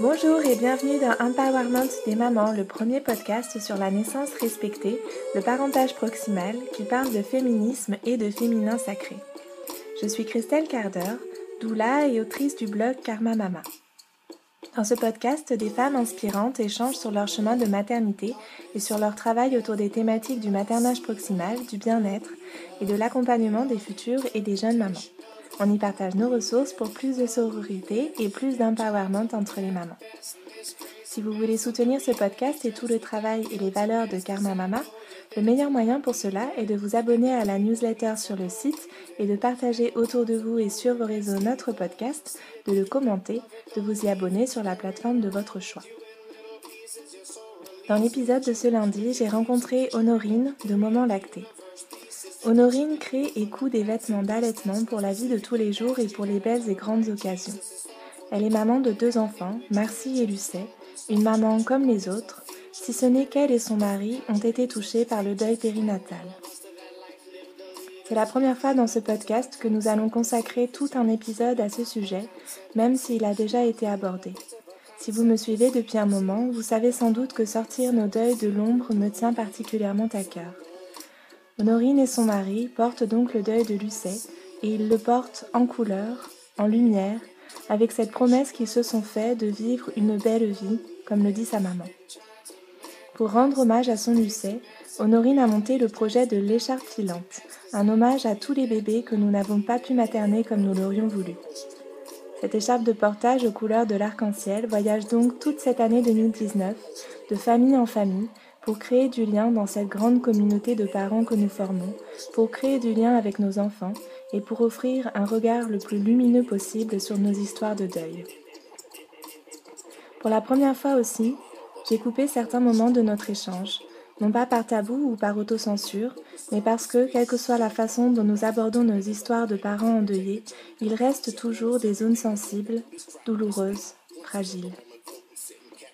Bonjour et bienvenue dans Empowerment des mamans, le premier podcast sur la naissance respectée, le parentage proximal qui parle de féminisme et de féminin sacré. Je suis Christelle Carder, doula et autrice du blog Karma Mama. Dans ce podcast, des femmes inspirantes échangent sur leur chemin de maternité et sur leur travail autour des thématiques du maternage proximal, du bien-être et de l'accompagnement des futures et des jeunes mamans. On y partage nos ressources pour plus de sororité et plus d'empowerment entre les mamans. Si vous voulez soutenir ce podcast et tout le travail et les valeurs de Karma Mama, le meilleur moyen pour cela est de vous abonner à la newsletter sur le site et de partager autour de vous et sur vos réseaux notre podcast, de le commenter, de vous y abonner sur la plateforme de votre choix. Dans l'épisode de ce lundi, j'ai rencontré Honorine de Moment Lacté. Honorine crée et coud des vêtements d'allaitement pour la vie de tous les jours et pour les belles et grandes occasions. Elle est maman de deux enfants, Marcy et Lucet, une maman comme les autres, si ce n'est qu'elle et son mari ont été touchés par le deuil périnatal. C'est la première fois dans ce podcast que nous allons consacrer tout un épisode à ce sujet, même s'il a déjà été abordé. Si vous me suivez depuis un moment, vous savez sans doute que sortir nos deuils de l'ombre me tient particulièrement à cœur. Honorine et son mari portent donc le deuil de Lucet, et ils le portent en couleur, en lumière, avec cette promesse qu'ils se sont fait de vivre une belle vie, comme le dit sa maman. Pour rendre hommage à son Lucet, Honorine a monté le projet de l'écharpe filante, un hommage à tous les bébés que nous n'avons pas pu materner comme nous l'aurions voulu. Cette écharpe de portage aux couleurs de l'arc-en-ciel voyage donc toute cette année 2019, de famille en famille, pour créer du lien dans cette grande communauté de parents que nous formons, pour créer du lien avec nos enfants et pour offrir un regard le plus lumineux possible sur nos histoires de deuil. Pour la première fois aussi, j'ai coupé certains moments de notre échange, non pas par tabou ou par autocensure, mais parce que, quelle que soit la façon dont nous abordons nos histoires de parents endeuillés, il reste toujours des zones sensibles, douloureuses, fragiles.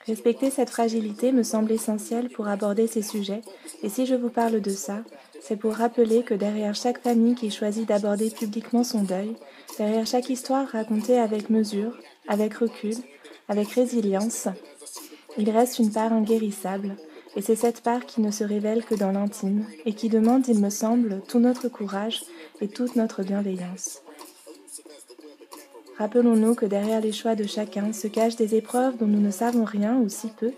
Respecter cette fragilité me semble essentiel pour aborder ces sujets, et si je vous parle de ça, c'est pour rappeler que derrière chaque famille qui choisit d'aborder publiquement son deuil, derrière chaque histoire racontée avec mesure, avec recul, avec résilience, il reste une part inguérissable, et c'est cette part qui ne se révèle que dans l'intime, et qui demande, il me semble, tout notre courage et toute notre bienveillance. Rappelons-nous que derrière les choix de chacun se cachent des épreuves dont nous ne savons rien ou si peu,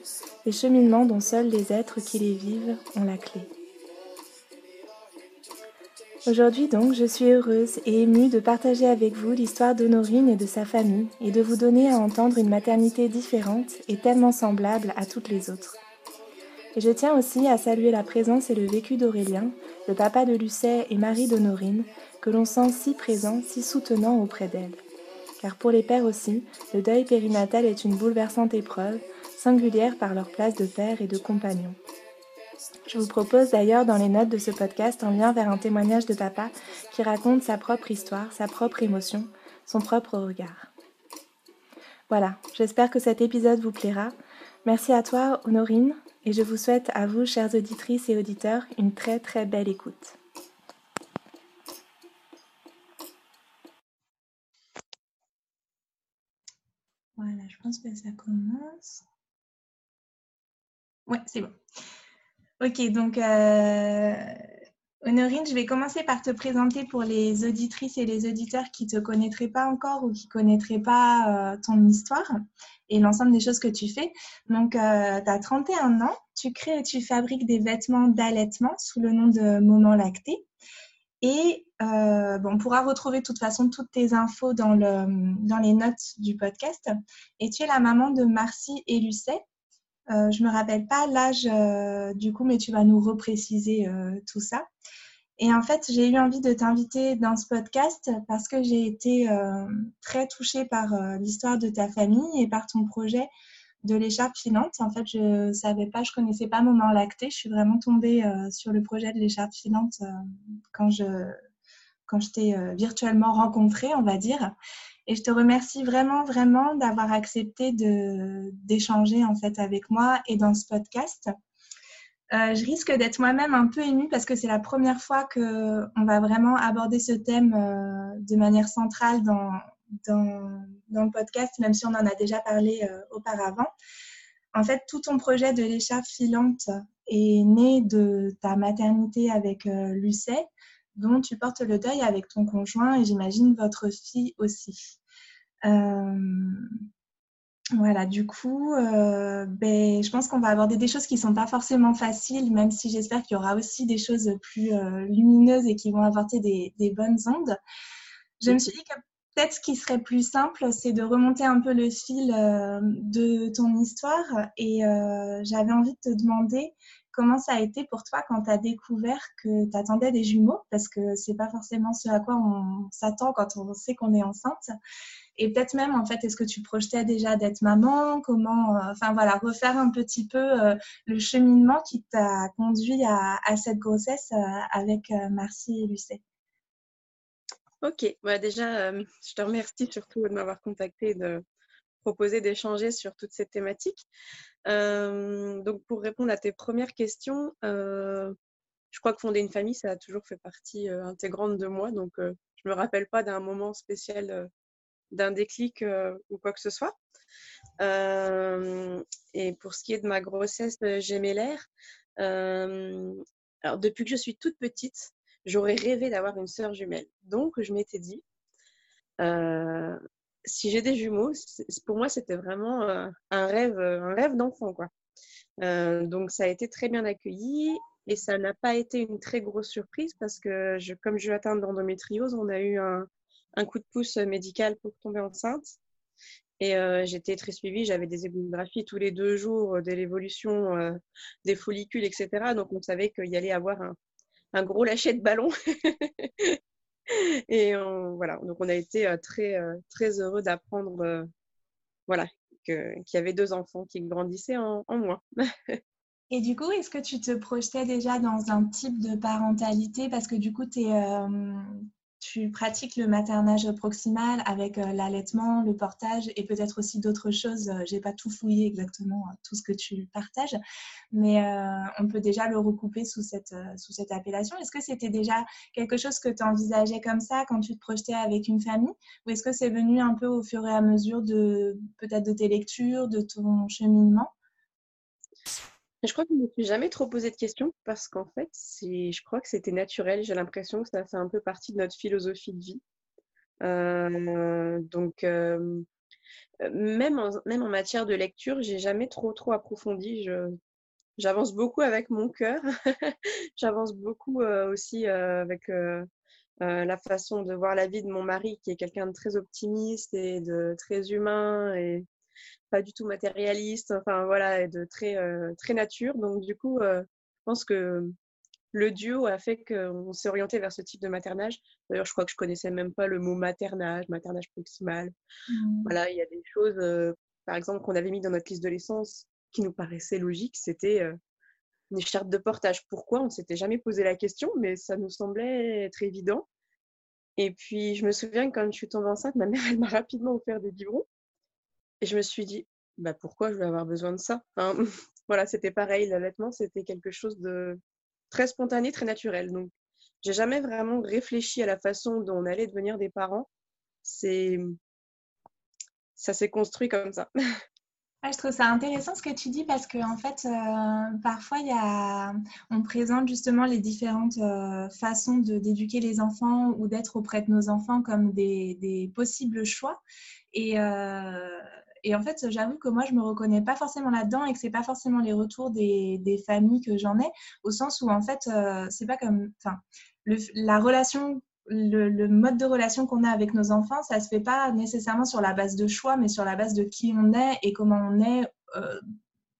des cheminements dont seuls les êtres qui les vivent ont la clé. Aujourd'hui donc, je suis heureuse et émue de partager avec vous l'histoire d'Honorine et de sa famille et de vous donner à entendre une maternité différente et tellement semblable à toutes les autres. Et je tiens aussi à saluer la présence et le vécu d'Aurélien, le papa de Lucet et mari d'Honorine, que l'on sent si présent, si soutenant auprès d'elle car pour les pères aussi, le deuil périnatal est une bouleversante épreuve, singulière par leur place de père et de compagnon. Je vous propose d'ailleurs dans les notes de ce podcast un lien vers un témoignage de papa qui raconte sa propre histoire, sa propre émotion, son propre regard. Voilà, j'espère que cet épisode vous plaira. Merci à toi, Honorine, et je vous souhaite à vous, chères auditrices et auditeurs, une très très belle écoute. Voilà, je pense que ça commence. Ouais, c'est bon. Ok, donc euh, Honorine, je vais commencer par te présenter pour les auditrices et les auditeurs qui ne te connaîtraient pas encore ou qui ne connaîtraient pas euh, ton histoire et l'ensemble des choses que tu fais. Donc, euh, tu as 31 ans, tu crées et tu fabriques des vêtements d'allaitement sous le nom de Moment Lacté. Et euh, bon, on pourra retrouver de toute façon toutes tes infos dans, dans les notes du podcast. Et tu es la maman de Marcy et Lucet. Euh, je me rappelle pas l'âge euh, du coup, mais tu vas nous repréciser tout ça. Et en fait, j'ai eu envie de t'inviter dans ce podcast parce que j'ai été très touchée par l'histoire de ta famille et par ton projet de l'écharpe filante. En fait, je savais pas, je connaissais pas Moment Lacté. Je suis vraiment tombée sur le projet de l'écharpe filante quand je quand je t'ai euh, virtuellement rencontré, on va dire. Et je te remercie vraiment, vraiment d'avoir accepté d'échanger en fait avec moi et dans ce podcast. Euh, je risque d'être moi-même un peu émue parce que c'est la première fois qu'on va vraiment aborder ce thème euh, de manière centrale dans, dans, dans, le podcast, même si on en a déjà parlé auparavant. En fait, tout ton projet de l'écharpe filante est né de ta maternité avec Lucet, dont tu portes le deuil avec ton conjoint et j'imagine votre fille aussi. Voilà, du coup, euh, ben, je pense qu'on va aborder des choses qui ne sont pas forcément faciles, même si j'espère qu'il y aura aussi des choses plus euh, lumineuses et qui vont apporter des, bonnes ondes. Je me suis dit que peut-être ce qui serait plus simple, c'est de remonter un peu le fil euh, de ton histoire. Et j'avais envie de te demander comment ça a été pour toi quand tu as découvert que tu attendais des jumeaux, parce que c'est pas forcément ce à quoi on s'attend quand on sait qu'on est enceinte. Et peut-être même, en fait, est-ce que tu projetais déjà d'être maman? Comment, euh, enfin voilà, refaire un petit peu euh, le cheminement qui t'a conduit à, cette grossesse euh, avec Marcy et Lucet? Ok, bah, déjà, je te remercie surtout de m'avoir contacté de proposer d'échanger sur toutes ces thématiques. donc, pour répondre à tes premières questions, je crois que fonder une famille, ça a toujours fait partie intégrante de moi. Donc, je me rappelle pas d'un moment spécial d'un déclic euh, ou quoi que ce soit. Euh, et pour ce qui est de ma grossesse gémellaire, euh, alors depuis que je suis toute petite, j'aurais rêvé d'avoir une sœur jumelle. Donc je m'étais dit, si j'ai des jumeaux, pour moi c'était vraiment un rêve, un rêve d'enfant quoi. donc ça a été très bien accueilli et ça n'a pas été une très grosse surprise parce que comme je suis atteinte d'endométriose, on a eu un, un coup de pouce médical pour tomber enceinte. Et euh, j'étais très suivie, j'avais des échographies tous les deux jours euh, de l'évolution euh, des follicules, etc. Donc on savait qu'il y allait avoir un, gros lâcher de ballon. et voilà, donc on a été très, très heureux d'apprendre voilà, qu'il y avait deux enfants qui grandissaient en, en moi. Et du coup, est-ce que tu te projetais déjà dans un type de parentalité? Parce que du coup, tu es, tu pratiques le maternage proximal avec euh, l'allaitement, le portage et peut-être aussi d'autres choses. Euh, j'ai pas tout fouillé exactement euh, tout ce que tu partages, mais on peut déjà le recouper sous cette, sous cette appellation. Est-ce que c'était déjà quelque chose que tu envisageais comme ça quand tu te projetais avec une famille ou est-ce que c'est venu un peu au fur et à mesure de peut-être de tes lectures, de ton cheminement? Je crois que je ne me suis jamais trop posé de questions parce qu'en fait, je crois que c'était naturel. J'ai l'impression que ça fait un peu partie de notre philosophie de vie. Euh, donc, euh, même, en, même en matière de lecture, j'ai jamais trop trop approfondi. j'avance beaucoup avec mon cœur. j'avance beaucoup euh, aussi avec la façon de voir la vie de mon mari, qui est quelqu'un de très optimiste et de très humain et pas du tout matérialiste, enfin voilà, de très, euh, très nature. Donc du coup, euh, je pense que le duo a fait qu'on s'est orienté vers ce type de maternage. D'ailleurs, je crois que je connaissais même pas le mot maternage, maternage proximal. Mmh. Voilà, il y a des choses, euh, par exemple, qu'on avait mis dans notre liste de l'essence qui nous paraissaient logiques. C'était une écharpe de portage. Pourquoi? On ne s'était jamais posé la question, mais ça nous semblait être évident. Et puis, je me souviens que quand je suis tombée enceinte, ma mère, elle m'a rapidement offert des biberons. Et je me suis dit, bah pourquoi je vais avoir besoin de ça? Voilà, c'était pareil, l'allaitement, c'était quelque chose de très spontané, très naturel. Donc, j'ai jamais vraiment réfléchi à la façon dont on allait devenir des parents. C'est, ça s'est construit comme ça. je trouve ça intéressant ce que tu dis parce qu'en en fait, euh, parfois, y a... on présente justement les différentes euh, façons d'éduquer les enfants ou d'être auprès de nos enfants comme des, des possibles choix. Et, euh, et en fait, j'avoue que moi, je me reconnais pas forcément là-dedans et que c'est pas forcément les retours des, des familles que j'en ai, au sens où en fait, euh, c'est pas comme, enfin, la relation, le, mode de relation qu'on a avec nos enfants, ça se fait pas nécessairement sur la base de choix, mais sur la base de qui on est et comment on est. Euh,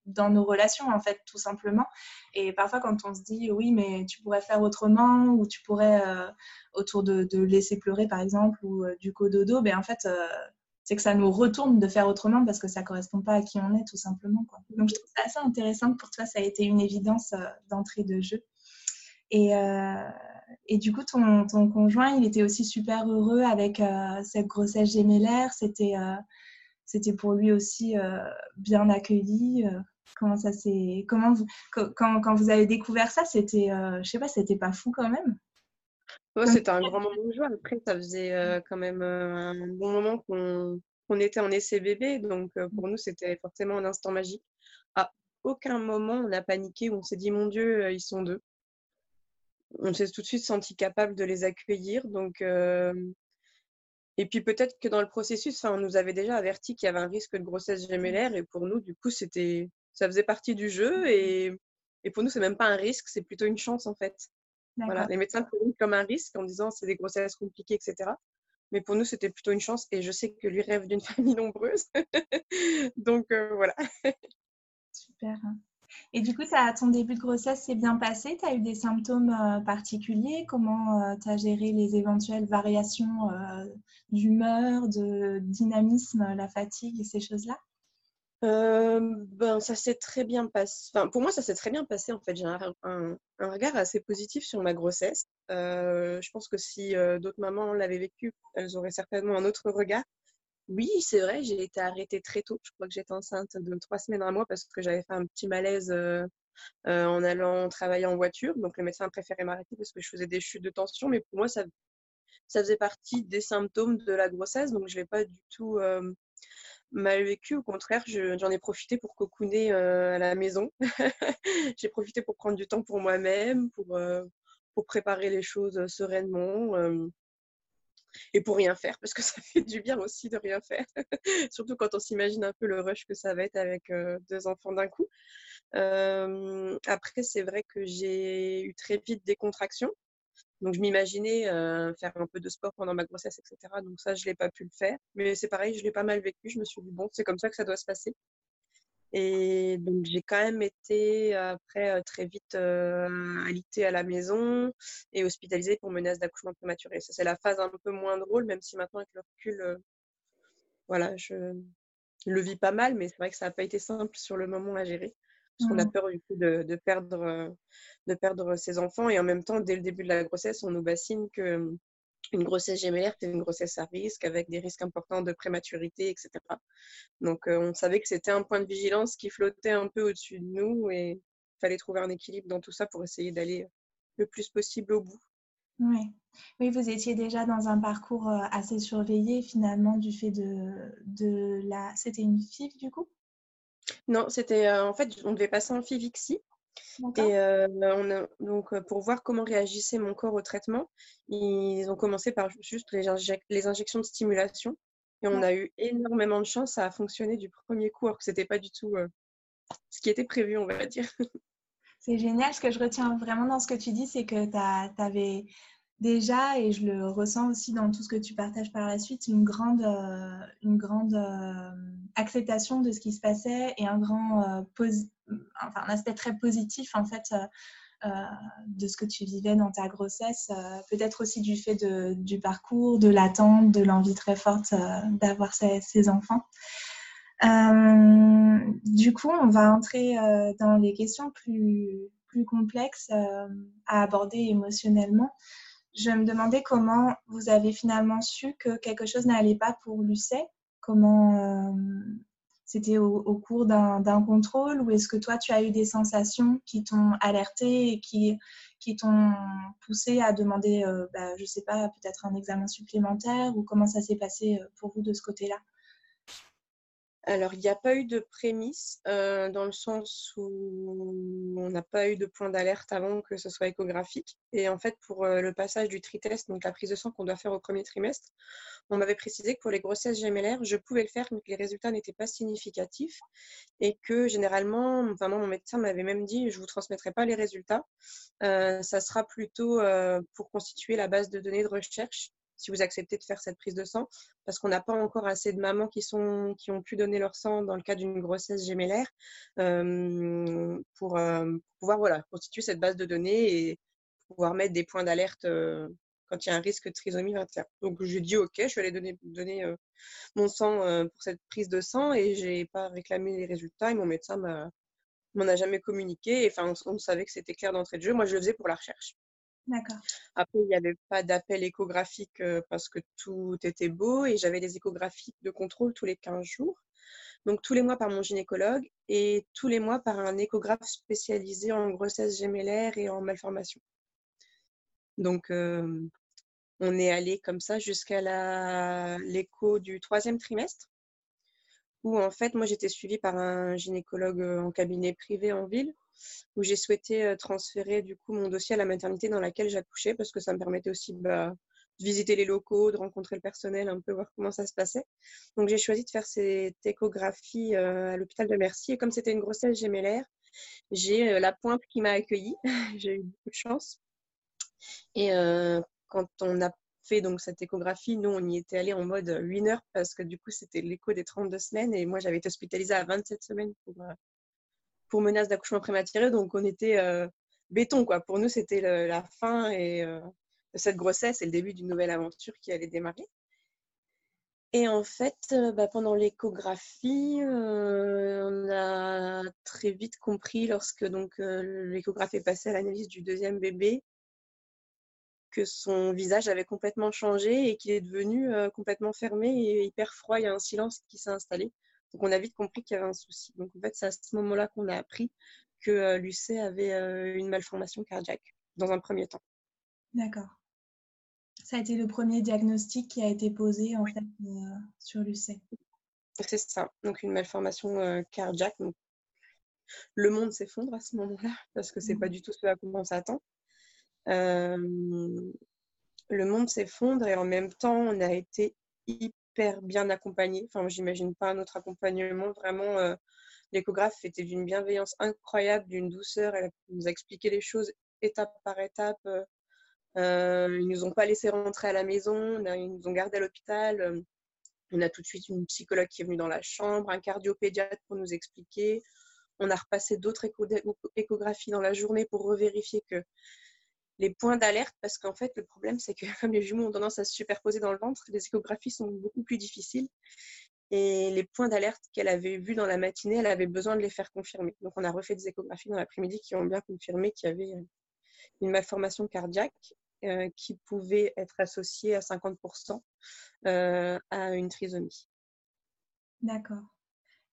dans nos relations, en fait, tout simplement. Et parfois, quand on se dit, oui, mais tu pourrais faire autrement, ou tu pourrais, euh, autour de, laisser pleurer, par exemple, ou du cododo, ben en fait, c'est que ça nous retourne de faire autrement parce que ça correspond pas à qui on est tout simplement. Quoi. Donc je trouve ça assez intéressant pour toi ça a été une évidence euh, d'entrée de jeu. Et, euh, et du coup, ton, ton, conjoint, il était aussi super heureux avec euh, cette grossesse gémellaire. C'était c'était pour lui aussi bien accueilli. Comment ça s'est comment quand, quand, vous avez découvert ça, c'était je sais pas, c'était pas fou quand même? Ouais, c'était un grand moment de joie. Après, ça faisait quand même un bon moment qu'on était en essai bébé, donc pour nous, c'était forcément un instant magique. À aucun moment, on a paniqué ou on s'est dit, mon Dieu, ils sont deux. On s'est tout de suite senti capable de les accueillir. Donc, et puis peut-être que dans le processus, on nous avait déjà averti qu'il y avait un risque de grossesse gémellaire, et pour nous, du coup, c'était, ça faisait partie du jeu, et, et pour nous, c'est même pas un risque, c'est plutôt une chance en fait. Voilà, les médecins le comme un risque en disant c'est des grossesses compliquées, etc. Mais pour nous, c'était plutôt une chance et je sais que lui rêve d'une famille nombreuse. Donc euh, voilà. Super. Et du coup, as, ton début de grossesse s'est bien passé? Tu as eu des symptômes euh, particuliers? Comment euh, tu as géré les éventuelles variations d'humeur, de dynamisme, la fatigue et ces choses-là? Euh, ben, ça s'est très bien passé. Enfin, pour moi, ça s'est très bien passé. En fait, j'ai un, regard assez positif sur ma grossesse. Euh, je pense que si euh, d'autres mamans l'avaient vécu, elles auraient certainement un autre regard. Oui, c'est vrai, j'ai été arrêtée très tôt. Je crois que j'étais enceinte de trois semaines à un mois parce que j'avais fait un petit malaise en allant travailler en voiture. Donc, le médecin préférait m'arrêter parce que je faisais des chutes de tension. Mais pour moi, ça, ça faisait partie des symptômes de la grossesse. Donc, je ne l'ai pas du tout mal vécu. Au contraire, j'en ai profité pour cocooner euh, à la maison. j'ai profité pour prendre du temps pour moi-même, pour, euh, pour préparer les choses sereinement. Euh, et pour rien faire, parce que ça fait du bien aussi de rien faire. Surtout quand on s'imagine un peu le rush que ça va être avec deux enfants d'un coup. après, c'est vrai que j'ai eu très vite des contractions. Donc, je m'imaginais faire un peu de sport pendant ma grossesse, etc. Donc, ça, je l'ai pas pu le faire. Mais c'est pareil, je l'ai pas mal vécu. Je me suis dit, bon, c'est comme ça que ça doit se passer. Et donc, j'ai quand même été après très vite euh, alitée à la maison et hospitalisée pour menace d'accouchement prématuré. Ça, c'est la phase un peu moins drôle, même si maintenant, avec le recul, voilà, je le vis pas mal, mais c'est vrai que ça n'a pas été simple sur le moment à gérer. Parce qu'on a mmh. peur du coup de, perdre, de perdre ses enfants. Et en même temps, dès le début de la grossesse, on nous bassine que une grossesse gémellaire, c'est une grossesse à risque, avec des risques importants de prématurité, etc. Donc, on savait que c'était un point de vigilance qui flottait un peu au-dessus de nous et il fallait trouver un équilibre dans tout ça pour essayer d'aller le plus possible au bout. Oui. oui, vous étiez déjà dans un parcours assez surveillé finalement du fait de, de la... C'était une fille du coup? Non, c'était euh, en fait, on devait passer en Fivixi. Et euh, on a, donc, euh, pour voir comment réagissait mon corps au traitement, ils ont commencé par juste les, les injections de stimulation. Et on a eu énormément de chance, ça a fonctionné du premier coup, alors que ce n'était pas du tout ce qui était prévu, on va dire. C'est génial. Ce que je retiens vraiment dans ce que tu dis, c'est que tu avais déjà, et je le ressens aussi dans tout ce que tu partages par la suite, une grande, euh, une grande euh, acceptation de ce qui se passait et un grand euh, aspect très positif en fait de ce que tu vivais dans ta grossesse, peut-être aussi du fait du parcours, de l'attente, de l'envie très forte d'avoir ces, enfants. du coup, on va entrer dans les questions plus complexes à aborder émotionnellement je me demandais comment vous avez finalement su que quelque chose n'allait pas pour Lucet. Comment euh, c'était au, cours d'un contrôle ou est-ce que toi tu as eu des sensations qui t'ont alerté et qui, t'ont poussé à demander, euh, bah, je sais pas, peut-être un examen supplémentaire ou comment ça s'est passé euh, pour vous de ce côté-là? Alors, il n'y a pas eu de prémisse euh, dans le sens où on n'a pas eu de point d'alerte avant que ce soit échographique. Et en fait, pour euh, le passage du tritest, donc la prise de sang qu'on doit faire au premier trimestre, on m'avait précisé que pour les grossesses gémellaires, je pouvais le faire, mais que les résultats n'étaient pas significatifs. Et que généralement, enfin, mon médecin m'avait même dit, je ne vous transmettrai pas les résultats. Euh, ça sera plutôt pour constituer la base de données de recherche si vous acceptez de faire cette prise de sang, parce qu'on n'a pas encore assez de mamans qui, sont, ont pu donner leur sang dans le cas d'une grossesse gémellaire euh, pour, euh, pouvoir voilà, constituer cette base de données et pouvoir mettre des points d'alerte euh, quand il y a un risque de trisomie 21. Donc je dis OK, je vais aller donner, mon sang pour cette prise de sang et je n'ai pas réclamé les résultats et mon médecin m'en a jamais communiqué. Enfin, on, on savait que c'était clair d'entrée de jeu. Moi, je le faisais pour la recherche. D'accord. Après, il n'y avait pas d'appel échographique euh, parce que tout était beau et j'avais des échographies de contrôle tous les 15 jours. Donc tous les mois par mon gynécologue et tous les mois par un échographe spécialisé en grossesse gémellaire et en malformation. Donc on est allé comme ça jusqu'à l'écho du troisième trimestre où en fait moi j'étais suivie par un gynécologue en cabinet privé en ville où j'ai souhaité transférer du coup mon dossier à la maternité dans laquelle j'accouchais parce que ça me permettait aussi bah, de visiter les locaux, de rencontrer le personnel, un peu voir comment ça se passait. Donc j'ai choisi de faire cette échographie à l'hôpital de Mercy et comme c'était une grossesse gémellaire, j'ai la pointe qui m'a accueillie. j'ai eu beaucoup de chance. Et quand on a fait donc cette échographie, nous on y était allé en mode 8 heures parce que du coup c'était l'écho des 32 semaines et moi j'avais été hospitalisée à 27 semaines pour, pour menace d'accouchement prématuré. Donc, on était euh, béton, quoi. Pour nous, c'était la fin et, euh, cette grossesse et le début d'une nouvelle aventure qui allait démarrer. Et en fait, euh, bah, pendant l'échographie, on a très vite compris, lorsque donc l'échographe est passé à l'analyse du deuxième bébé, que son visage avait complètement changé et qu'il est devenu complètement fermé et hyper froid. Il y a un silence qui s'est installé. Donc, on a vite compris qu'il y avait un souci. Donc, en fait, c'est à ce moment-là qu'on a appris que euh, Lucet avait euh, une malformation cardiaque, dans un premier temps. D'accord. Ça a été le premier diagnostic qui a été posé, en fait, euh, sur Lucet. C'est ça. Donc, une malformation cardiaque. le monde s'effondre à ce moment-là, parce que c'est n'est pas mmh. du tout ce à quoi on s'attend. le monde s'effondre et en même temps, on a été hyper bien accompagné. Enfin, j'imagine pas un autre accompagnement. Vraiment, euh, l'échographe était d'une bienveillance incroyable, d'une douceur. Elle nous a expliqué les choses étape par étape. Euh, euh, ils nous ont pas laissé rentrer à la maison. Ils nous ont gardé à l'hôpital. On a tout de suite une psychologue qui est venue dans la chambre, un cardiopédiatre pour nous expliquer. On a repassé d'autres échographies dans la journée pour revérifier que les points d'alerte parce qu'en fait, le problème, c'est que comme les jumeaux ont tendance à se superposer dans le ventre, les échographies sont beaucoup plus difficiles. Et les points d'alerte qu'elle avait vus dans la matinée, elle avait besoin de les faire confirmer. Donc, on a refait des échographies dans l'après-midi qui ont bien confirmé qu'il y avait une malformation cardiaque euh, qui pouvait être associée à 50% euh, à une trisomie. D'accord.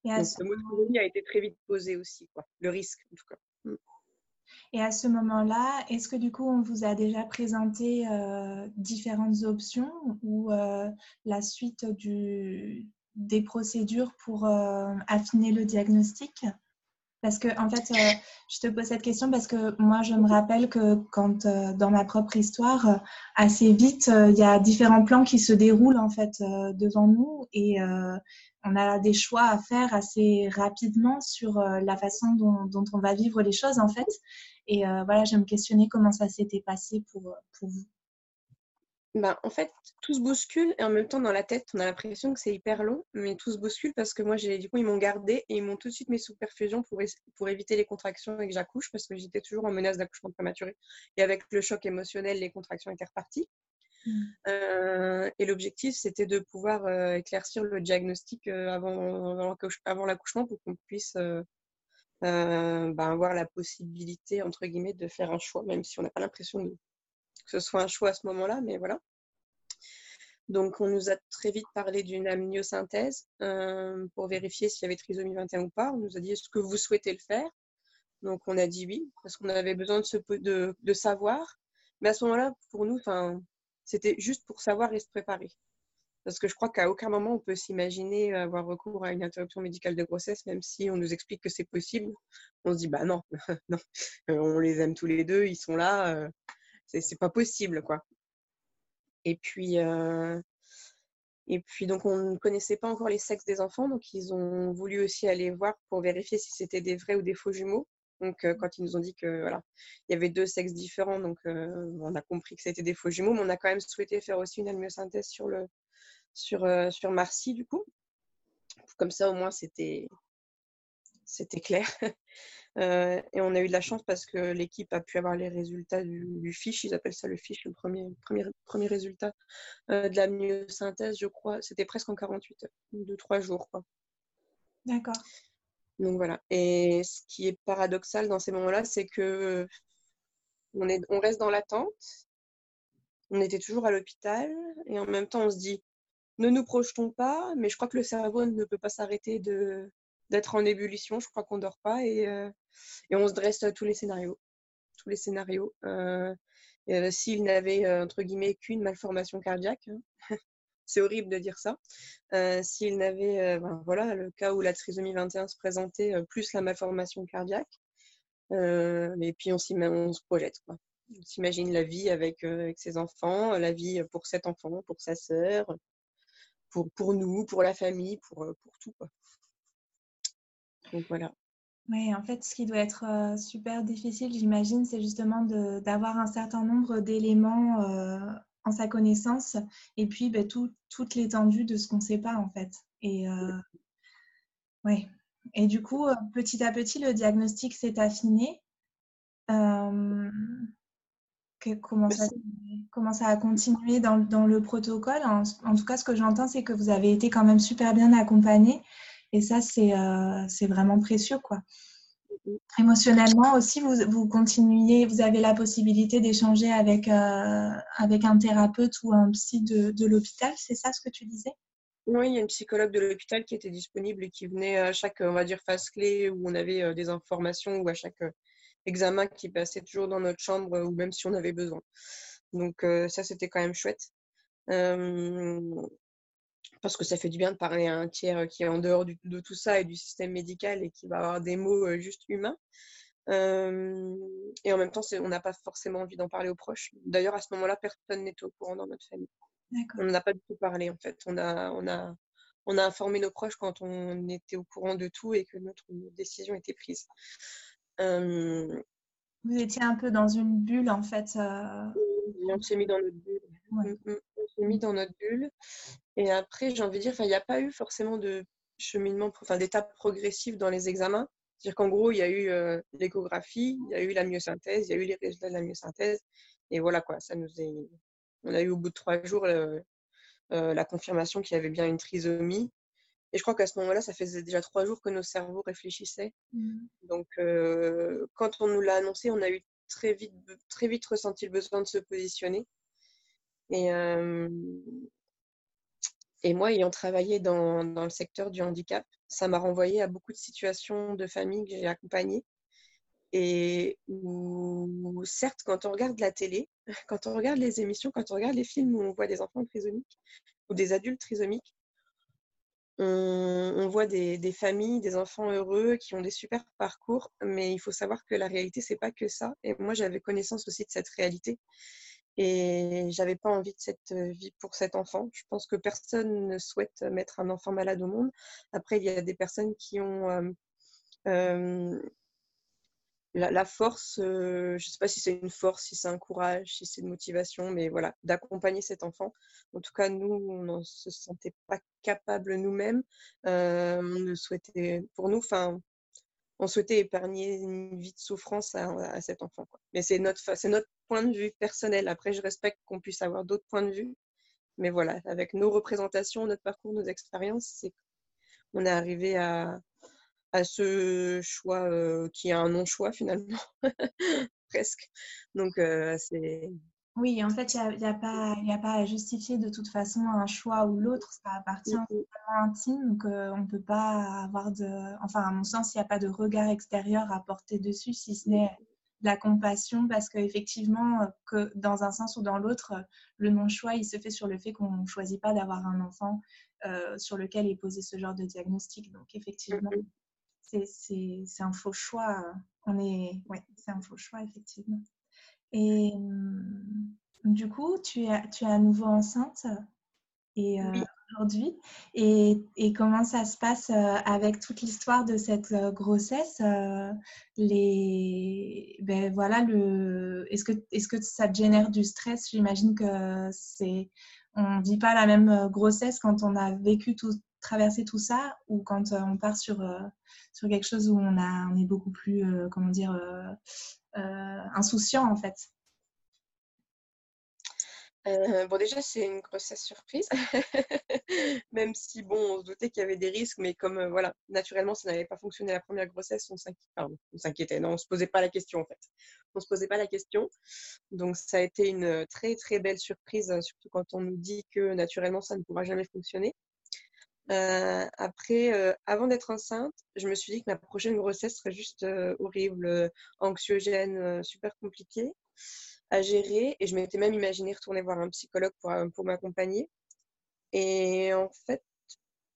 Et Donc, le mot trisomie a été très vite posé aussi, quoi. le risque en tout cas. Et à ce moment-là, est-ce que du coup, on vous a déjà présenté euh, différentes options ou euh, la suite des procédures pour euh, affiner le diagnostic? Parce que, en fait, je te pose cette question parce que moi, je me rappelle que quand, dans ma propre histoire, assez vite, il y a différents plans qui se déroulent en fait devant nous et on a des choix à faire assez rapidement sur la façon dont, on va vivre les choses en fait. Et euh, voilà, je me questionnais comment ça s'était passé pour, euh, vous. Ben, en fait, tout se bouscule et en même temps, dans la tête, on a l'impression que c'est hyper long, mais tout se bouscule parce que moi, du coup, ils m'ont gardé et ils m'ont tout de suite mis sous perfusion pour, pour éviter les contractions et que j'accouche parce que j'étais toujours en menace d'accouchement prématuré. Et avec le choc émotionnel, les contractions étaient reparties. Mmh. Euh, et l'objectif, c'était de pouvoir éclaircir le diagnostic avant, avant l'accouchement pour qu'on puisse euh, ben, avoir la possibilité, entre guillemets, de faire un choix, même si on n'a pas l'impression que ce soit un choix à ce moment-là, mais voilà. Donc, on nous a très vite parlé d'une amniosynthèse euh, pour vérifier s'il y avait trisomie 21 ou pas. On nous a dit est-ce que vous souhaitez le faire? Donc, on a dit oui, parce qu'on avait besoin de, savoir. Mais à ce moment-là, pour nous, c'était juste pour savoir et se préparer. Parce que je crois qu'à aucun moment on peut s'imaginer avoir recours à une interruption médicale de grossesse, même si on nous explique que c'est possible. On se dit, bah non, non, euh, on les aime tous les deux, ils sont là, euh, c'est pas possible, quoi. Et puis, euh, et puis, donc, on ne connaissait pas encore les sexes des enfants, donc ils ont voulu aussi aller voir pour vérifier si c'était des vrais ou des faux jumeaux. Donc, quand ils nous ont dit que voilà, il y avait deux sexes différents, donc on a compris que c'était des faux jumeaux, mais on a quand même souhaité faire aussi une amniosynthèse sur le, sur, euh, sur Marcy, du coup. Comme ça, au moins, c'était c'était clair. Et on a eu de la chance parce que l'équipe a pu avoir les résultats du, fiche, ils appellent ça le fiche, le premier, premier, premier résultat de la myosynthèse, je crois. C'était presque en 48 heures, 2-3 jours. D'accord. Donc voilà. Et ce qui est paradoxal dans ces moments-là, c'est que on, est, on reste dans l'attente. On était toujours à l'hôpital et en même temps, on se dit ne nous projetons pas, mais je crois que le cerveau ne peut pas s'arrêter d'être en ébullition. Je crois qu'on dort pas et, et, on se dresse tous les scénarios. Tous les scénarios. S'il n'avait, entre guillemets, qu'une malformation cardiaque, hein, c'est horrible de dire ça. S'il n'avait, ben, voilà, le cas où la trisomie 21 se présentait, plus la malformation cardiaque, et puis on, on se projette. Quoi. On s'imagine la vie avec, avec, ses enfants, la vie pour cet enfant, pour sa sœur, pour, pour nous, pour la famille, pour, pour tout. Quoi. Donc voilà. Oui, en fait, ce qui doit être super difficile, j'imagine, c'est justement d'avoir un certain nombre d'éléments en sa connaissance et puis ben, tout, toute l'étendue de ce qu'on ne sait pas, en fait. Et, ouais. et du coup, petit à petit, le diagnostic s'est affiné. comment, ça, comment ça a continué dans, dans le protocole? En, en, tout cas, ce que j'entends, c'est que vous avez été quand même super bien accompagné et ça, c'est euh, vraiment précieux, quoi. Émotionnellement aussi, vous, vous continuez, vous avez la possibilité d'échanger avec, euh, un thérapeute ou un psy de, l'hôpital, c'est ça ce que tu disais? Oui, il y a une psychologue de l'hôpital qui était disponible et qui venait à chaque, on va dire, phase clé où on avait euh, des informations ou à chaque examen qui passait toujours dans notre chambre ou même si on avait besoin. Donc ça, c'était quand même chouette parce que ça fait du bien de parler à un tiers qui est en dehors de tout ça et du système médical et qui va avoir des mots juste humains. et en même temps, on n'a pas forcément envie d'en parler aux proches. D'ailleurs, à ce moment-là, personne n'est au courant dans notre famille. On n'a pas du tout parlé, en fait. On a, on, a, on a informé nos proches quand on était au courant de tout et que notre décision était prise. Vous étiez un peu dans une bulle, en fait. On s'est mis dans notre bulle. Mmh, mmh. On s'est mis dans notre bulle. Et après, j'ai envie de dire, il n'y a pas eu forcément de cheminement, enfin d'étapes progressives dans les examens. C'est-à-dire qu'en gros, il y a eu euh, l'échographie, il y a eu la myosynthèse, il y a eu les résultats de la myosynthèse. Et voilà quoi, ça nous est... On a eu au bout de trois jours euh, euh, la confirmation qu'il y avait bien une trisomie. Et je crois qu'à ce moment-là, ça faisait déjà trois jours que nos cerveaux réfléchissaient. Mmh. Donc, quand on nous l'a annoncé, on a eu très vite, très vite ressenti le besoin de se positionner. Et, et moi, ayant travaillé dans, dans, le secteur du handicap, ça m'a renvoyé à beaucoup de situations de famille que j'ai accompagnées. Et où, certes, quand on regarde la télé, quand on regarde les émissions, quand on regarde les films où on voit des enfants trisomiques ou des adultes trisomiques, on, on voit des, des, familles, des enfants heureux qui ont des super parcours, mais il faut savoir que la réalité, c'est pas que ça. Et moi, j'avais connaissance aussi de cette réalité. Et j'avais pas envie de cette euh, vie pour cet enfant. Je pense que personne ne souhaite mettre un enfant malade au monde. Après, il y a des personnes qui ont euh, euh, la, force, je ne sais pas si c'est une force, si c'est un courage, si c'est une motivation, mais voilà, d'accompagner cet enfant. En tout cas, nous, on ne se sentait pas capable nous-mêmes. on ne souhaitait, pour nous, enfin, on souhaitait épargner une vie de souffrance à, cet enfant. Mais c'est notre, point de vue personnel. Après, je respecte qu'on puisse avoir d'autres points de vue. Mais voilà, avec nos représentations, notre parcours, nos expériences, on est arrivé à, à ce choix qui est un non-choix finalement, presque. Donc, c'est. Oui, en fait, il n'y a, a, pas, a pas à justifier de toute façon un choix ou l'autre. Ça appartient à intime, donc on ne peut pas avoir de. Enfin, à mon sens, il n'y a pas de regard extérieur à porter dessus, si ce n'est la compassion parce qu'effectivement, que dans un sens ou dans l'autre, le non-choix, il se fait sur le fait qu'on ne choisit pas d'avoir un enfant euh, sur lequel est posé ce genre de diagnostic. Donc, effectivement, mm-hmm. C'est un faux choix. On est, ouais, c'est un faux choix, effectivement. Et hum, du coup, tu es, tu es à nouveau enceinte et, aujourd'hui et, et, comment ça se passe euh, avec toute l'histoire de cette euh, grossesse euh, les ben voilà le est-ce que est-ce que ça te génère du stress? J'imagine que c'est on vit pas la même grossesse quand on a vécu tout traversé tout ça ou quand on part sur sur quelque chose où on a on est beaucoup plus comment dire insouciant en fait Euh, bon, déjà, c'est une grossesse surprise. Même si, bon, on se doutait qu'il y avait des risques, mais comme, euh, voilà, naturellement, ça n'avait pas fonctionné la première grossesse, on s'inquiétait. Non, on se posait pas la question, en fait. On se posait pas la question. Donc, ça a été une très, très belle surprise, euh, surtout quand on nous dit que, naturellement, ça ne pourra jamais fonctionner. Après, avant d'être enceinte, je me suis dit que ma prochaine grossesse serait juste horrible, anxiogène, super compliquée à gérer. Et je m'étais même imaginé retourner voir un psychologue pour, euh, pour m'accompagner. Et en fait,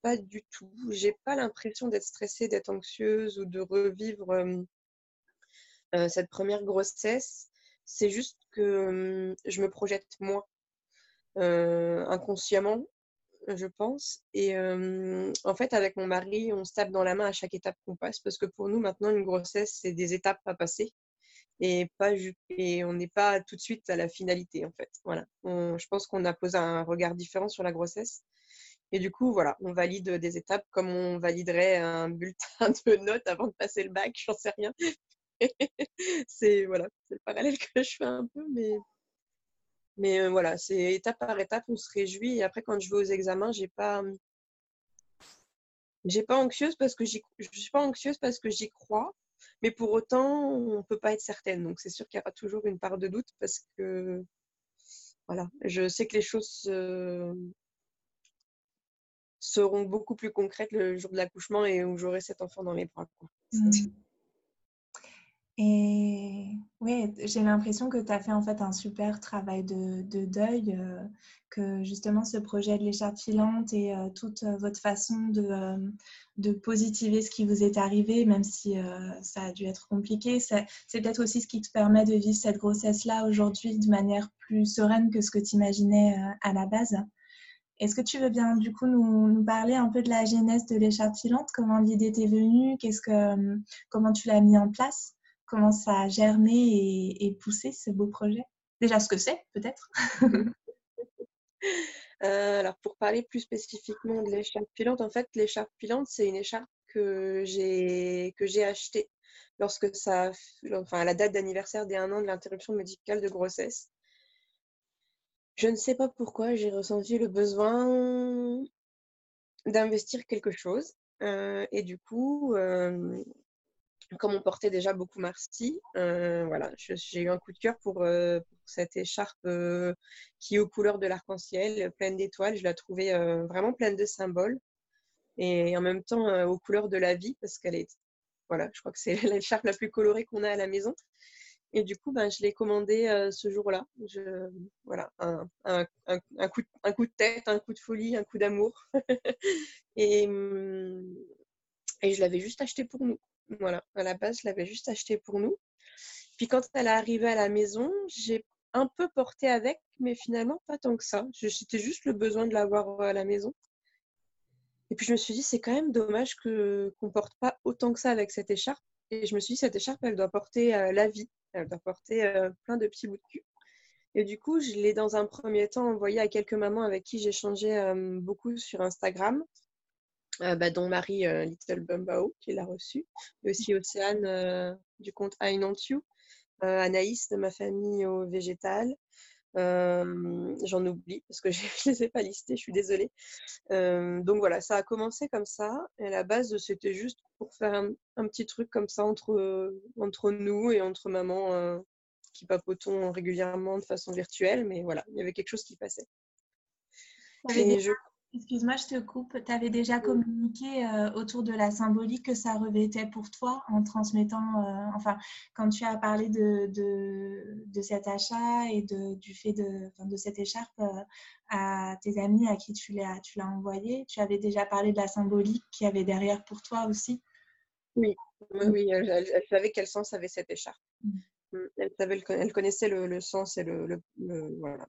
pas du tout. J'ai pas l'impression d'être stressée, d'être anxieuse ou de revivre euh, euh, cette première grossesse. C'est juste que je me projette moins inconsciemment, je pense. Et en fait, avec mon mari, on se tape dans la main à chaque étape qu'on passe parce que pour nous, maintenant, une grossesse, c'est des étapes à passer et pas et on n'est pas tout de suite à la finalité en fait. Voilà. je pense qu'on a posé un regard différent sur la grossesse. Et du coup, voilà, on valide des étapes comme on validerait un bulletin de notes avant de passer le bac, j'en sais rien. c'est voilà, c'est le parallèle que je fais un peu, mais mais euh, voilà, c'est étape par étape, on se réjouit. Et après, quand je vais aux examens, j'ai pas j'ai pas anxieuse parce que j'y je suis pas anxieuse parce que j'y crois mais pour autant, on ne peut pas être certaine. Donc, c'est sûr qu'il y aura toujours une part de doute parce que, voilà, je sais que les choses seront beaucoup plus concrètes le jour de l'accouchement et où j'aurai cet enfant dans les bras. Mmh. Et oui, j'ai l'impression que tu as fait en fait un super travail de, deuil, euh, que justement ce projet de l'écharpe filante et euh, toute euh, votre façon de, de, positiver ce qui vous est arrivé, même si ça a dû être compliqué, c'est peut-être aussi ce qui te permet de vivre cette grossesse-là aujourd'hui de manière plus sereine que ce que tu imaginais à la base. Est-ce que tu veux bien du coup nous, parler un peu de la genèse de l'écharpe filante Comment l'idée t'est venue? Qu'est-ce que, Comment tu l'as mis en place? Comment ça a germé et, poussé ce beau projet Déjà ce que c'est, peut-être euh, Alors, pour parler plus spécifiquement de l'écharpe pilante, en fait, l'écharpe pilante, c'est une écharpe que j'ai que j'ai achetée lorsque ça, enfin, à la date d'anniversaire des un an de l'interruption médicale de grossesse. Je ne sais pas pourquoi j'ai ressenti le besoin d'investir quelque chose. Euh, et du coup, euh, comme on portait déjà beaucoup Marcy, euh, voilà, j'ai eu un coup de cœur pour, euh, cette écharpe euh, qui est aux couleurs de l'arc-en-ciel, pleine d'étoiles. Je la trouvais vraiment pleine de symboles et en même temps aux couleurs de la vie parce qu'elle est, voilà, je crois que c'est l'écharpe la plus colorée qu'on a à la maison. Et du coup, ben, je l'ai commandée ce jour-là. Voilà, un, coup, un coup de tête, un coup de folie, un coup d'amour. et, hum, et je l'avais juste acheté pour nous. Voilà, à la base, je l'avais juste acheté pour nous. Puis quand elle est arrivée à la maison, j'ai un peu porté avec, mais finalement pas tant que ça. C'était juste le besoin de l'avoir à la maison. Et puis je me suis dit, c'est quand même dommage que qu'on porte pas autant que ça avec cette écharpe. Et je me suis dit, cette écharpe, elle doit porter euh, la vie. Elle doit porter euh, plein de petits bouts de cul. Et du coup, je l'ai dans un premier temps envoyé à quelques mamans avec qui j'ai changé euh, beaucoup sur Instagram. Euh, bah, dont Marie euh, Little Bumbao qui l'a reçu, aussi Océane euh, du compte I Not You, Anaïs de ma famille au végétal. J'en oublie parce que je ne les ai pas listés, je suis désolée. donc voilà, ça a commencé comme ça. Et à la base, c'était juste pour faire un, petit truc comme ça entre, entre nous et entre mamans qui papotons régulièrement de façon virtuelle. Mais voilà, il y avait quelque chose qui passait. Et je Excuse-moi, je te coupe. Tu avais déjà communiqué euh, autour de la symbolique que ça revêtait pour toi en transmettant, euh, enfin, quand tu as parlé de, de, cet achat et de, du fait de, de cette écharpe euh, à tes amis à qui tu l'as, tu l'as envoyé, tu avais déjà parlé de la symbolique qu'il y avait derrière pour toi aussi? Oui, oui, Elle, savait quel sens avait cette écharpe. Mm. Mm, elle, savait, elle connaissait le, sens et le, voilà,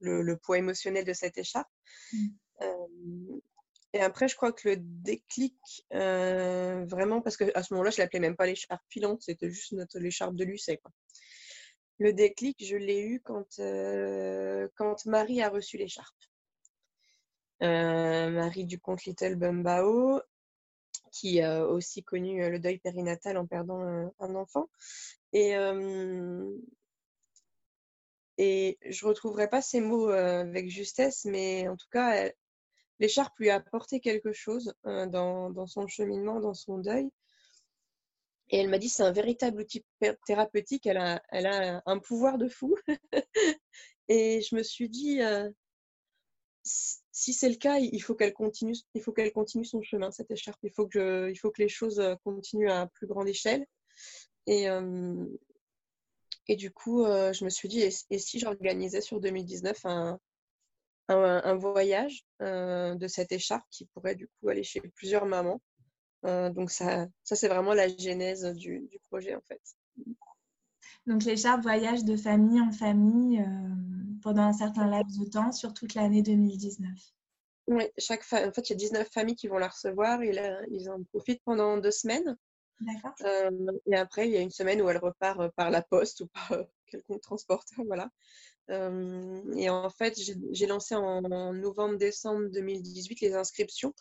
le, poids émotionnel de cette écharpe. Mm. Euh, et après, je crois que le déclic, euh, vraiment, parce qu'à ce moment-là, je l'appelais même pas l'écharpe filante, c'était juste notre l'écharpe de Lucet. Le déclic, je l'ai eu quand, euh, quand Marie a reçu l'écharpe. Marie du compte Little Bumbao, qui a aussi connu le deuil périnatal en perdant un, enfant. Et, et je ne retrouverai pas ces mots avec justesse, mais en tout cas, l'écharpe lui a apporté quelque chose dans, dans, son cheminement, dans son deuil. Et elle m'a dit c'est un véritable outil thérapeutique, elle a, un pouvoir de fou. et je me suis dit, si c'est le cas, il faut qu'elle continue, continue son chemin, cette écharpe. Il faut que, les choses continuent à plus grande échelle. Et, et du coup, je me suis dit, et, si j'organisais sur 2019 un, un, voyage de cette écharpe qui pourrait du coup aller chez plusieurs mamans donc ça, ça c'est vraiment la genèse du, du, projet en fait. Donc l'écharpe voyage de famille en famille pendant un certain laps de temps sur toute l'année 2019. Oui, chaque en fait, il y a 19 familles qui vont la recevoir et là, ils en profitent pendant deux semaines. D'accord. et après, il y a une semaine où elle repart par la poste ou par quelconque transporteur. Voilà. Et en fait, j'ai lancé en novembre-décembre 2018 les inscriptions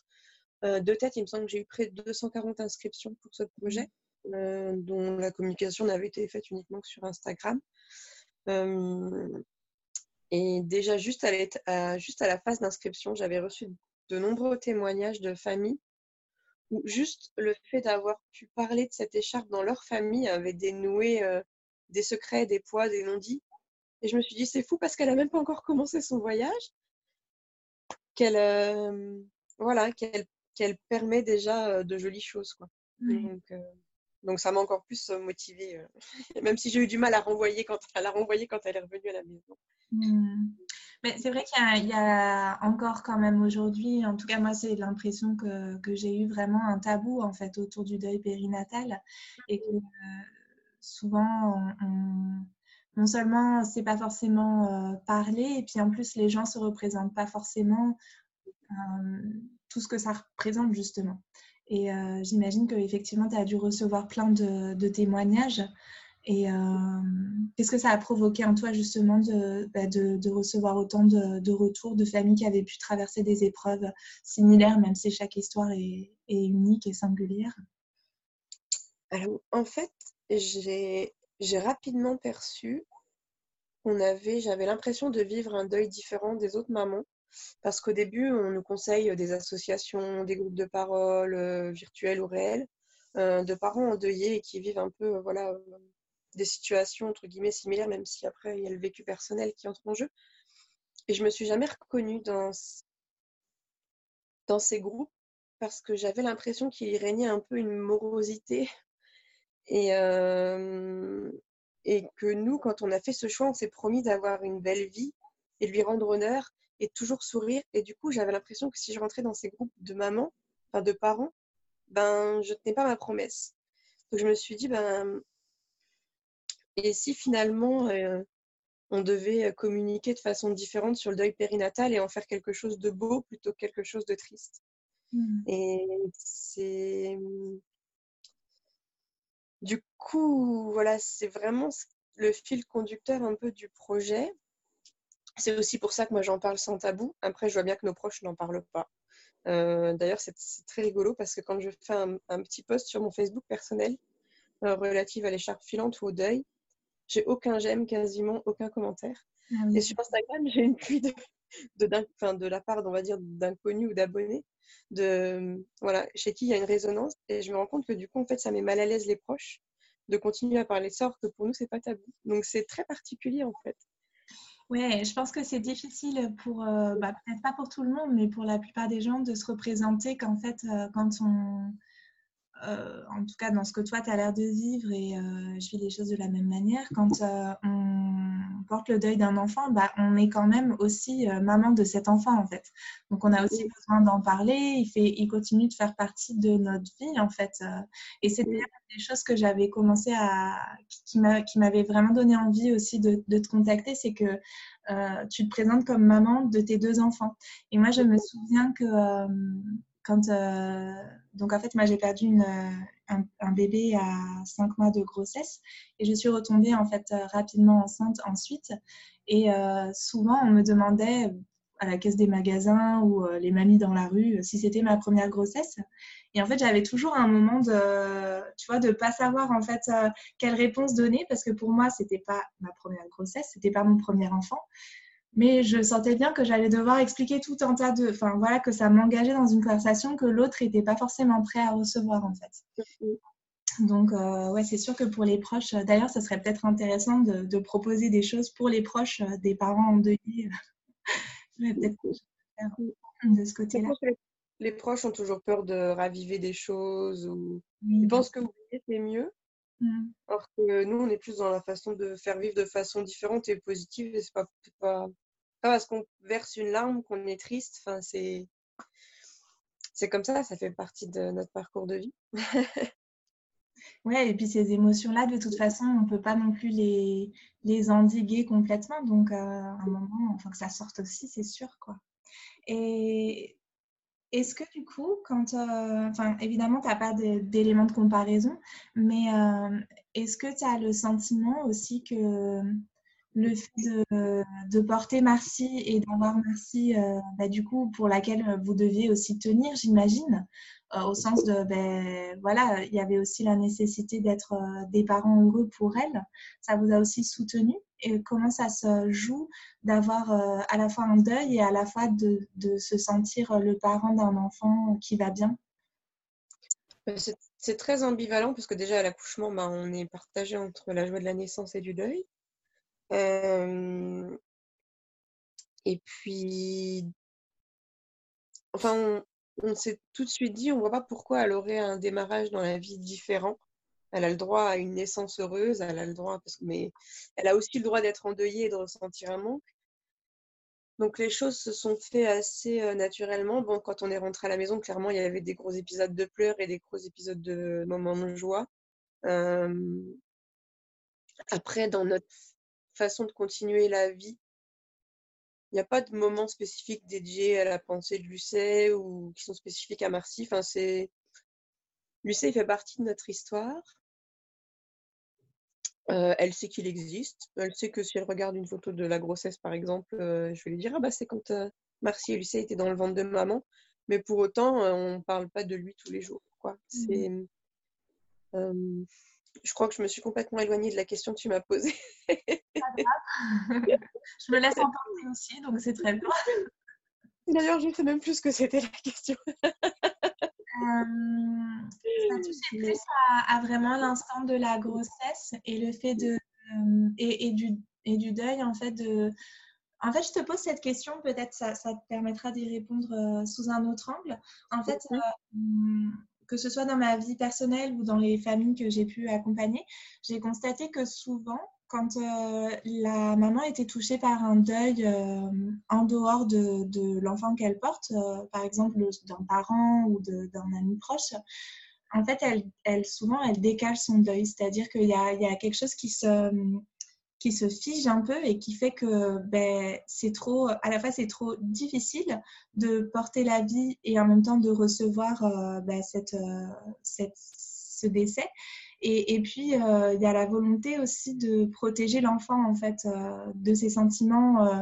euh, de tête, il me semble que j'ai eu près de 240 inscriptions pour ce projet, euh, dont la communication n'avait été faite uniquement que sur Instagram. Euh, et déjà, à, juste à la phase d'inscription, j'avais reçu de nombreux témoignages de familles où juste le fait d'avoir pu parler de cette écharpe dans leur famille avait dénoué des secrets, des poids, des non-dits. Et je me suis dit, c'est fou parce qu'elle n'a même pas encore commencé son voyage, qu'elle voilà, qu'elle qu'elle permet déjà de jolies choses. Quoi. Donc, ça m'a encore plus motivée, même si j'ai eu du mal à, renvoyer quand, à la renvoyer quand elle est revenue à la maison. Mmh. Mais c'est vrai qu'il y, a encore quand même aujourd'hui, en tout cas moi c'est l'impression que, que j'ai eu vraiment un tabou en fait autour du deuil périnatal et que souvent non seulement c'est pas forcément parlé et puis en plus les gens se représentent pas forcément tout ce que ça représente justement. Et euh, j'imagine qu'effectivement, tu as dû recevoir plein de, témoignages. Et euh, qu'est-ce que ça a provoqué en toi justement de, bah, de, recevoir autant de, retours de familles qui avaient pu traverser des épreuves similaires, même si chaque histoire est, unique et singulière? Alors, en fait, j'ai rapidement perçu qu'on avait, j'avais l'impression de vivre un deuil différent des autres mamans parce qu'au début, on nous conseille des associations, des groupes de parole euh, virtuels ou réels, euh, de parents endeuillés et qui vivent un peu voilà, euh, des situations entre guillemets similaires, même si après il y a le vécu personnel qui entre en jeu. Et je me suis jamais reconnue dans, dans ces groupes parce que j'avais l'impression qu'il y régnait un peu une morosité et, et que nous, quand on a fait ce choix, on s'est promis d'avoir une belle vie et lui rendre honneur et toujours sourire. Et du coup, j'avais l'impression que si je rentrais dans ces groupes de mamans, enfin de parents, ben, je tenais pas ma promesse. Donc je me suis dit, ben, et si finalement euh, on devait communiquer de façon différente sur le deuil périnatal et en faire quelque chose de beau plutôt que quelque chose de triste? Mmh. Et c'est. Du coup, voilà, c'est vraiment le fil conducteur un peu du projet. C'est aussi pour ça que moi j'en parle sans tabou. Après, je vois bien que nos proches n'en parlent pas. Euh, d'ailleurs, c'est très rigolo parce que quand je fais un, petit post sur mon Facebook personnel euh, relatif à l'écharpe filante ou au deuil, j'ai aucun j'aime, quasiment aucun commentaire. Ah Et sur Instagram, j'ai une pluie de, de, de la part, on va dire, d'inconnus ou d'abonnés, de voilà, chez qui il y a une résonance. Et je me rends compte que du coup, en fait, ça met mal à l'aise les proches de continuer à parler de ça, que pour nous, c'est pas tabou. Donc, c'est très particulier en fait. Oui, je pense que c'est difficile pour, euh, bah, peut-être pas pour tout le monde, mais pour la plupart des gens de se représenter qu'en fait, euh, quand on, euh, en tout cas dans ce que toi tu as l'air de vivre et je vis les choses de la même manière, quand on porte le deuil d'un enfant, bah, on est quand même aussi maman de cet enfant en fait. Donc on a aussi besoin d'en parler, il, fait, il continue de faire partie de notre vie en fait. et c'est des choses que j'avais commencé à, qui m'avaient vraiment donné envie aussi de, de te contacter, c'est que tu te présentes comme maman de tes deux enfants. Et moi je me souviens que quand euh, donc en fait moi j'ai perdu une, un, bébé à 5 mois de grossesse et je suis retombée en fait rapidement enceinte ensuite et euh, souvent on me demandait à la caisse des magasins ou les mamies dans la rue, si c'était ma première grossesse. Et en fait, j'avais toujours un moment de, tu vois, de pas savoir en fait quelle réponse donner parce que pour moi, c'était pas ma première grossesse, c'était pas mon premier enfant. Mais je sentais bien que j'allais devoir expliquer tout un tas de, enfin voilà, que ça m'engageait dans une conversation que l'autre n'était pas forcément prêt à recevoir en fait. Donc, euh, ouais, c'est sûr que pour les proches, euh, d'ailleurs, ça serait peut-être intéressant de, proposer des choses pour les proches euh, des parents endeuillés. peut-être de ce côté-là. Les proches ont toujours peur de raviver des choses ou ils pensent que oublier c'est mieux. Mmh. Alors que nous, on est plus dans la façon de faire vivre de façon différente et positive. Et c'est pas, pas, pas parce qu'on verse une larme qu'on est triste. Enfin, c'est c'est comme ça, ça fait partie de notre parcours de vie. Ouais, et puis ces émotions-là, de toute façon, on ne peut pas non plus les, les endiguer complètement. Donc, euh, à un moment, faut que ça sorte aussi, c'est sûr. Quoi. Et est-ce que du coup, quand. Euh, enfin, évidemment, tu n'as pas d'éléments de comparaison, mais euh, est-ce que tu as le sentiment aussi que le fait de, porter Marcy et d'avoir Marcy, bah, du coup, pour laquelle vous deviez aussi tenir, j'imagine, euh, au sens de, ben, voilà, il y avait aussi la nécessité d'être euh, des parents heureux pour elle. Ça vous a aussi soutenu? Et comment ça se joue d'avoir euh, à la fois un deuil et à la fois de, se sentir le parent d'un enfant qui va bien? C'est très ambivalent parce que déjà à l'accouchement, ben, on est partagé entre la joie de la naissance et du deuil. Et puis, enfin, on s'est tout de suite dit, on ne voit pas pourquoi elle aurait un démarrage dans la vie différent. Elle a le droit à une naissance heureuse, elle a le droit, parce que, mais elle a aussi le droit d'être endeuillée et de ressentir un manque. Donc les choses se sont faites assez naturellement. Bon, quand on est rentré à la maison, clairement, il y avait des gros épisodes de pleurs et des gros épisodes de moments de joie. Après, dans notre façon de continuer la vie, il n'y a pas de moment spécifique dédié à la pensée de Lucet ou qui sont spécifiques à Marcy. Enfin, c'est... Lucet fait partie de notre histoire. Euh, elle sait qu'il existe. Elle sait que si elle regarde une photo de la grossesse, par exemple, euh, je vais lui dire Ah, bah, c'est quand euh, Marcy et Lucet étaient dans le ventre de maman. Mais pour autant, on ne parle pas de lui tous les jours. Quoi. Mmh. Je crois que je me suis complètement éloignée de la question que tu m'as posée. je me laisse entendre aussi, donc c'est très bien. D'ailleurs, je ne sais même plus ce que c'était la question. Euh, ça touchait plus à, vraiment l'instant de la grossesse et le fait de euh, et, du, et du deuil en fait de en fait, je te pose cette question, peut-être ça, ça te permettra d'y répondre euh, sous un autre angle. En fait, que ce soit dans ma vie personnelle ou dans les familles que j'ai pu accompagner, j'ai constaté que souvent, quand euh, la maman était touchée par un deuil euh, en dehors de, l'enfant qu'elle porte, euh, par exemple d'un parent ou d'un ami proche, en fait, elle, elle, souvent, elle décale son deuil. C'est-à-dire qu'il y, y a, quelque chose qui se, qui se fige un peu et qui fait que ben, c'est trop, à la fois c'est trop difficile de porter la vie et en même temps de recevoir euh, ben, cette, euh, cette, ce décès. Et, et puis, euh, il y a la volonté aussi de protéger l'enfant, en fait, de ses sentiments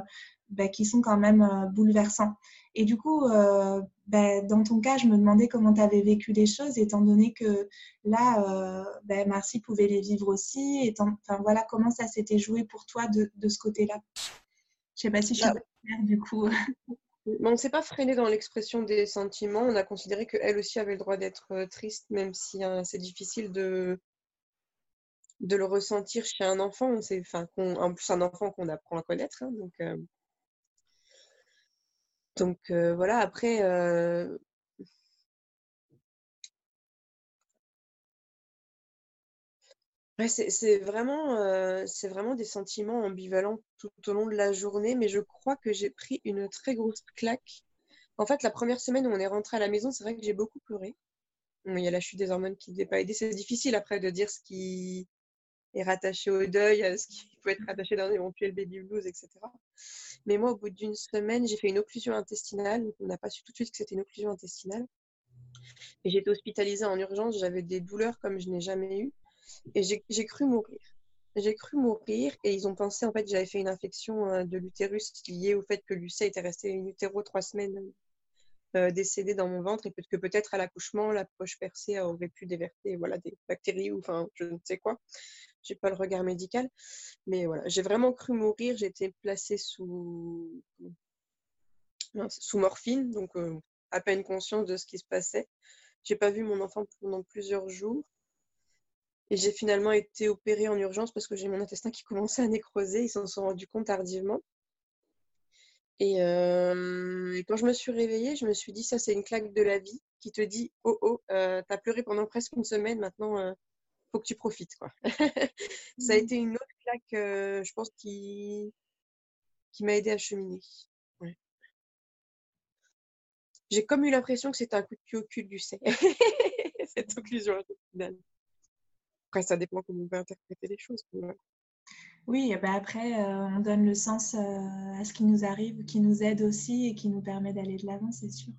ben, qui sont quand même bouleversants. Et du coup, euh, ben, dans ton cas, je me demandais comment tu avais vécu les choses, étant donné que là, euh, ben, Marcy pouvait les vivre aussi. Étant, enfin, voilà, comment ça s'était joué pour toi de, de ce côté-là? Je sais pas si je suis claire du coup. on ne s'est pas freiné dans l'expression des sentiments. On a considéré qu'elle aussi avait le droit d'être euh, triste, même si hein, c'est difficile de, de le ressentir chez un enfant. Enfin, en plus, un enfant qu'on apprend à connaître. Hein, donc, donc voilà, après, c'est vraiment, vraiment des sentiments ambivalents tout au long de la journée, mais je crois que j'ai pris une très grosse claque. En fait, la première semaine où on est rentré à la maison, c'est vrai que j'ai beaucoup pleuré. Il y a la chute des hormones qui ne devait pas aider. C'est difficile après de dire ce qui est rattaché au deuil, ce qui peut être rattaché d'un éventuel baby blues, etc. Mais moi, au bout d'une semaine, j'ai fait une occlusion intestinale. On n'a pas su tout de suite que c'était une occlusion intestinale. Et j'ai été hospitalisée en urgence. J'avais des douleurs comme je n'ai jamais eu. Et j'ai cru mourir. j'ai cru mourir et ils ont pensé en fait que j'avais fait une infection euh, de l'utérus liée au fait que Lucia était restée in utero trois semaines euh, décédée dans mon ventre et que peut-être à l'accouchement la poche percée aurait pu déverser voilà des bactéries ou enfin je ne sais quoi. J'ai pas le regard médical, mais voilà, j'ai vraiment cru mourir. J'ai été placée sous sous morphine, donc euh, à peine conscience de ce qui se passait. J'ai pas vu mon enfant pendant plusieurs jours. Et j'ai finalement été opérée en urgence parce que j'ai mon intestin qui commençait à nécroser. Ils s'en sont rendus compte tardivement. Euh, et, quand je me suis réveillée, je me suis dit, ça c'est une claque de la vie qui te dit, oh oh, euh, t'as pleuré pendant presque une semaine, maintenant euh, faut que tu profites. Quoi. ça a mmh. été une autre claque, je pense, qui, qui m'a aidé à cheminer. J'ai comme eu l'impression que c'était un coup de pied au cul du C. Cette conclusion finale. Après, ça dépend comment on peut interpréter les choses. Oui, bah après, euh, on donne le sens euh, à ce qui nous arrive, qui nous aide aussi et qui nous permet d'aller de l'avant, c'est sûr.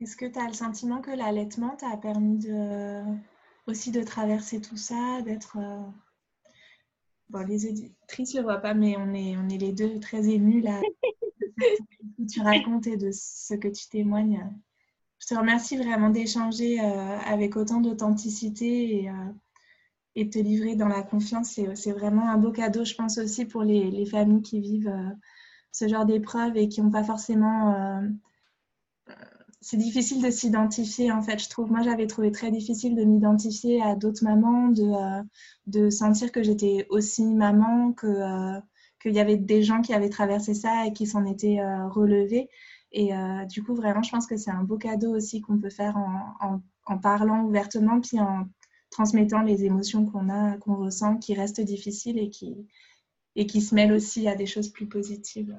Est-ce que tu as le sentiment que l'allaitement t'a permis de, aussi de traverser tout ça, d'être... Euh, bon, les éditrices ne le voient pas, mais on est, on est les deux très émus là, de ce que tu racontes et de ce que tu témoignes. Je te remercie vraiment d'échanger euh, avec autant d'authenticité et, euh, et, de te livrer dans la confiance. C'est vraiment un beau cadeau, je pense aussi, pour les, les familles qui vivent ce genre d'épreuves et qui n'ont pas forcément... c'est difficile de s'identifier, en fait, je trouve. Moi, j'avais trouvé très difficile de m'identifier à d'autres mamans, de, de sentir que j'étais aussi maman, que qu'il y avait des gens qui avaient traversé ça et qui s'en étaient relevés. Et euh, du coup, vraiment, je pense que c'est un beau cadeau aussi qu'on peut faire en, en, parlant ouvertement, puis en transmettant les émotions qu'on a, qu'on ressent, qui restent difficiles et qui, et qui se mêlent aussi à des choses plus positives.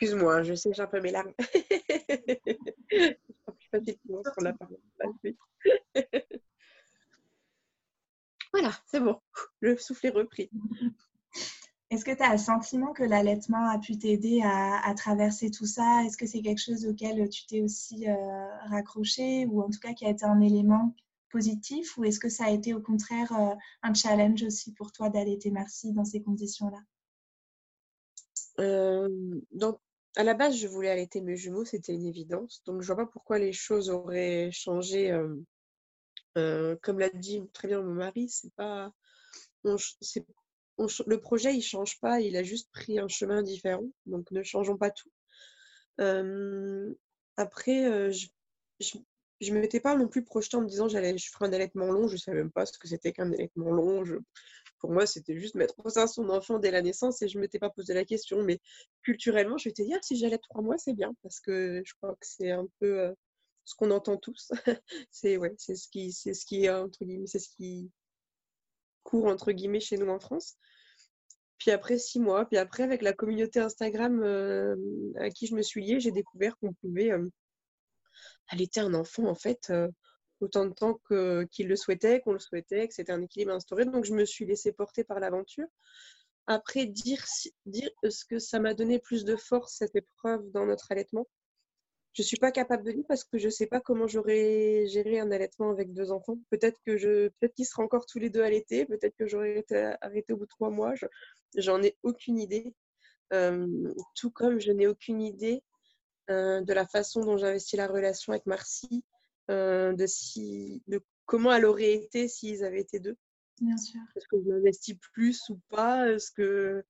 Excuse-moi, je sais, j'ai un peu mes larmes. voilà, c'est bon. Le souffle est repris. Est-ce que tu as le sentiment que l'allaitement a pu t'aider à, traverser tout ça? Est-ce que c'est quelque chose auquel tu t'es aussi euh, raccroché ou en tout cas qui a été un élément positif? Ou est-ce que ça a été au contraire euh, un challenge aussi pour toi d'allaiter Merci dans ces conditions-là? Euh, à la base, je voulais allaiter mes jumeaux, c'était une évidence. Donc, je vois pas pourquoi les choses auraient changé. comme l'a dit très bien mon mari, c'est pas, le projet, il change pas, il a juste pris un chemin différent. Donc, ne changeons pas tout. après, je, je, ne m'étais pas non plus projetée en me disant j'allais je ferai un allaitement long. Je ne savais même pas ce que c'était qu'un allaitement long. Pour moi, c'était juste mettre au sein son enfant dès la naissance et je ne m'étais pas posé la question. Mais culturellement, je m'étais dit, ah, si j'allais trois mois, c'est bien parce que je crois que c'est un peu ce qu'on entend tous. c'est ouais, c'est ce qui, c'est ce qui, entre guillemets, c'est ce qui court entre guillemets chez nous en France. Puis après six mois, puis après avec la communauté Instagram euh, à qui je me suis liée, j'ai découvert qu'on pouvait euh, allaiter un enfant en fait euh, autant de temps qu'il le souhaitait, qu'on le souhaitait, que c'était un équilibre instauré. Donc je me suis laissée porter par l'aventure. Après, dire, dire ce que ça m'a donné plus de force, cette épreuve dans notre allaitement, je suis pas capable de dire parce que je sais pas comment j'aurais géré un allaitement avec deux enfants. Peut-être que je, peut-être qu'ils seraient encore tous les deux allaités. Peut-être que j'aurais été arrêtée au bout de trois mois. J'en ai aucune idée. Euh, tout comme je n'ai aucune idée euh, de la façon dont j'investis la relation avec Marcy, euh, de si, de comment elle aurait été s'ils avaient été deux. Bien sûr. Est-ce que je m'investis plus ou pas? Est-ce que,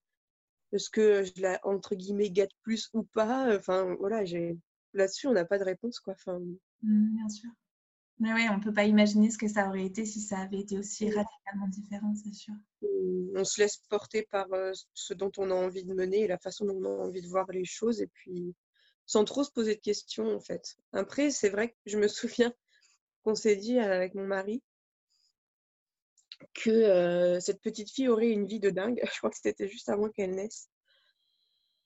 que je la entre guillemets gâte plus ou pas? Enfin voilà, j'ai là-dessus, on n'a pas de réponse. Quoi. Enfin... Mmh, bien sûr. Mais oui, on ne peut pas imaginer ce que ça aurait été si ça avait été aussi radicalement différent, c'est sûr. Mmh, on se laisse porter par euh, ce dont on a envie de mener et la façon dont on a envie de voir les choses, et puis sans trop se poser de questions, en fait. Après, c'est vrai que je me souviens qu'on s'est dit avec mon mari que euh, cette petite fille aurait une vie de dingue. Je crois que c'était juste avant qu'elle naisse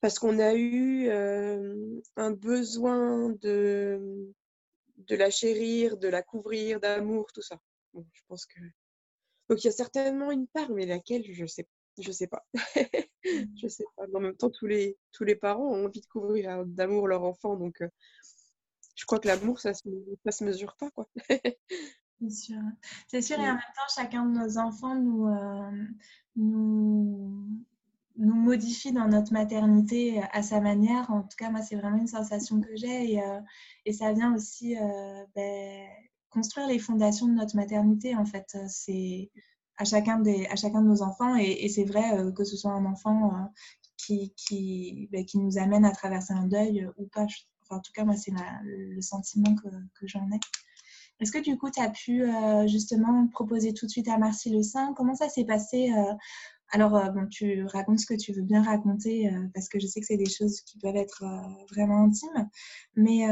parce qu'on a eu euh, un besoin de, la chérir, de la couvrir, d'amour, tout ça. je pense que. Donc il y a certainement une part, mais laquelle, je je sais pas. je sais pas. en même temps, tous les, tous les parents ont envie de couvrir d'amour leur enfant, donc euh, je crois que l'amour, ça se, se mesure pas, quoi. C'est sûr. C'est sûr, et en même temps, chacun de nos enfants nous, euh, nous, nous modifie dans notre maternité à sa manière. En tout cas, moi, c'est vraiment une sensation que j'ai. Et, euh, et, ça vient aussi euh, ben, construire les fondations de notre maternité, en fait. C'est à chacun, de nos enfants. Et, c'est vrai que ce soit un enfant qui, qui, ben, qui, nous amène à traverser un deuil ou pas. Enfin, en tout cas, moi, c'est le sentiment que, j'en ai. Est-ce que du coup, tu as pu euh, justement proposer tout de suite à Marcy le sein Comment ça s'est passé euh? Alors, euh, bon, tu racontes ce que tu veux bien raconter parce que je sais que c'est des choses qui peuvent être vraiment intimes. Mais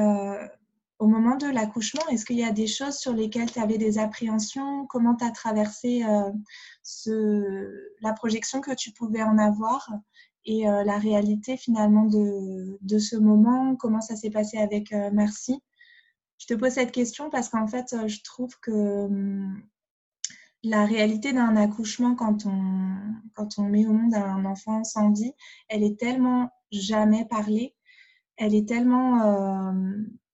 au moment de l'accouchement, est-ce qu'il y a des choses sur lesquelles tu avais des appréhensions? Comment tu as traversé ce, la projection que tu pouvais en avoir et la réalité finalement de, ce moment? Comment ça s'est passé avec Marcy je te pose cette question parce qu'en fait, euh, je trouve que hum, la réalité d'un accouchement, quand on, met au monde un enfant sans vie, elle est tellement jamais parlée, elle est tellement euh,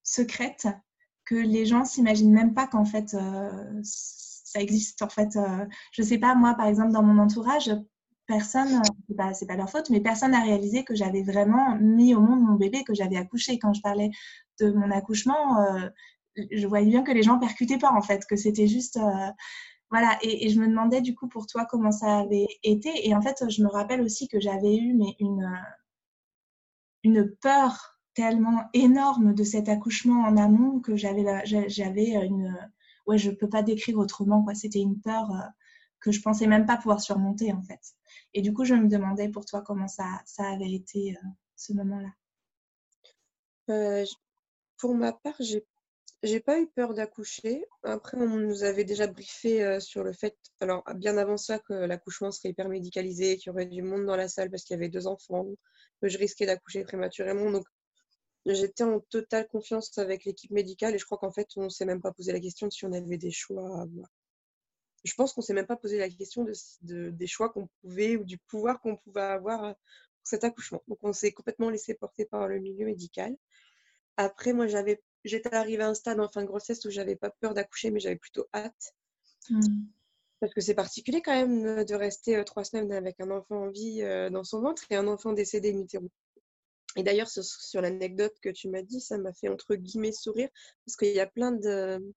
secrète que les gens s'imaginent même pas qu'en fait euh, ça existe. En fait, je sais pas moi, par exemple, dans mon entourage, personne, c'est pas, pas leur faute, mais personne n'a réalisé que j'avais vraiment mis au monde mon bébé, que j'avais accouché. Quand je parlais de mon accouchement, euh, je voyais bien que les gens percutaient pas en fait, que c'était juste. Euh, voilà, et, je me demandais du coup pour toi comment ça avait été. Et en fait, je me rappelle aussi que j'avais eu mais une, une peur tellement énorme de cet accouchement en amont que j'avais j'avais une ouais je peux pas décrire autrement quoi c'était une peur euh, que je pensais même pas pouvoir surmonter en fait et du coup je me demandais pour toi comment ça ça avait été ce moment là pour ma part, j'ai j'ai pas eu peur d'accoucher. Après, on nous avait déjà briefé euh, sur le fait, alors bien avant ça, que l'accouchement serait hyper médicalisé, qu'il y aurait du monde dans la salle parce qu'il y avait deux enfants, que je risquais d'accoucher prématurément. Donc, j'étais en totale confiance avec l'équipe médicale et je crois qu'en fait, on s'est même pas posé la question de si on avait des choix à avoir. Je pense qu'on s'est même pas posé la question de, des choix qu'on pouvait ou du pouvoir qu'on pouvait avoir euh, pour cet accouchement. Donc, on s'est complètement laissé porter par le milieu médical. Après, moi, j'avais, j'étais arrivée à un stade en fin de grossesse où j'avais pas peur d'accoucher, mais j'avais plutôt hâte. Mmh. Parce que c'est particulier quand même de rester euh, trois semaines avec un enfant en vie euh, dans son ventre et un enfant décédé in utero. Et d'ailleurs, sur, l'anecdote que tu m'as dit, ça m'a fait entre guillemets sourire parce qu'il y a plein de.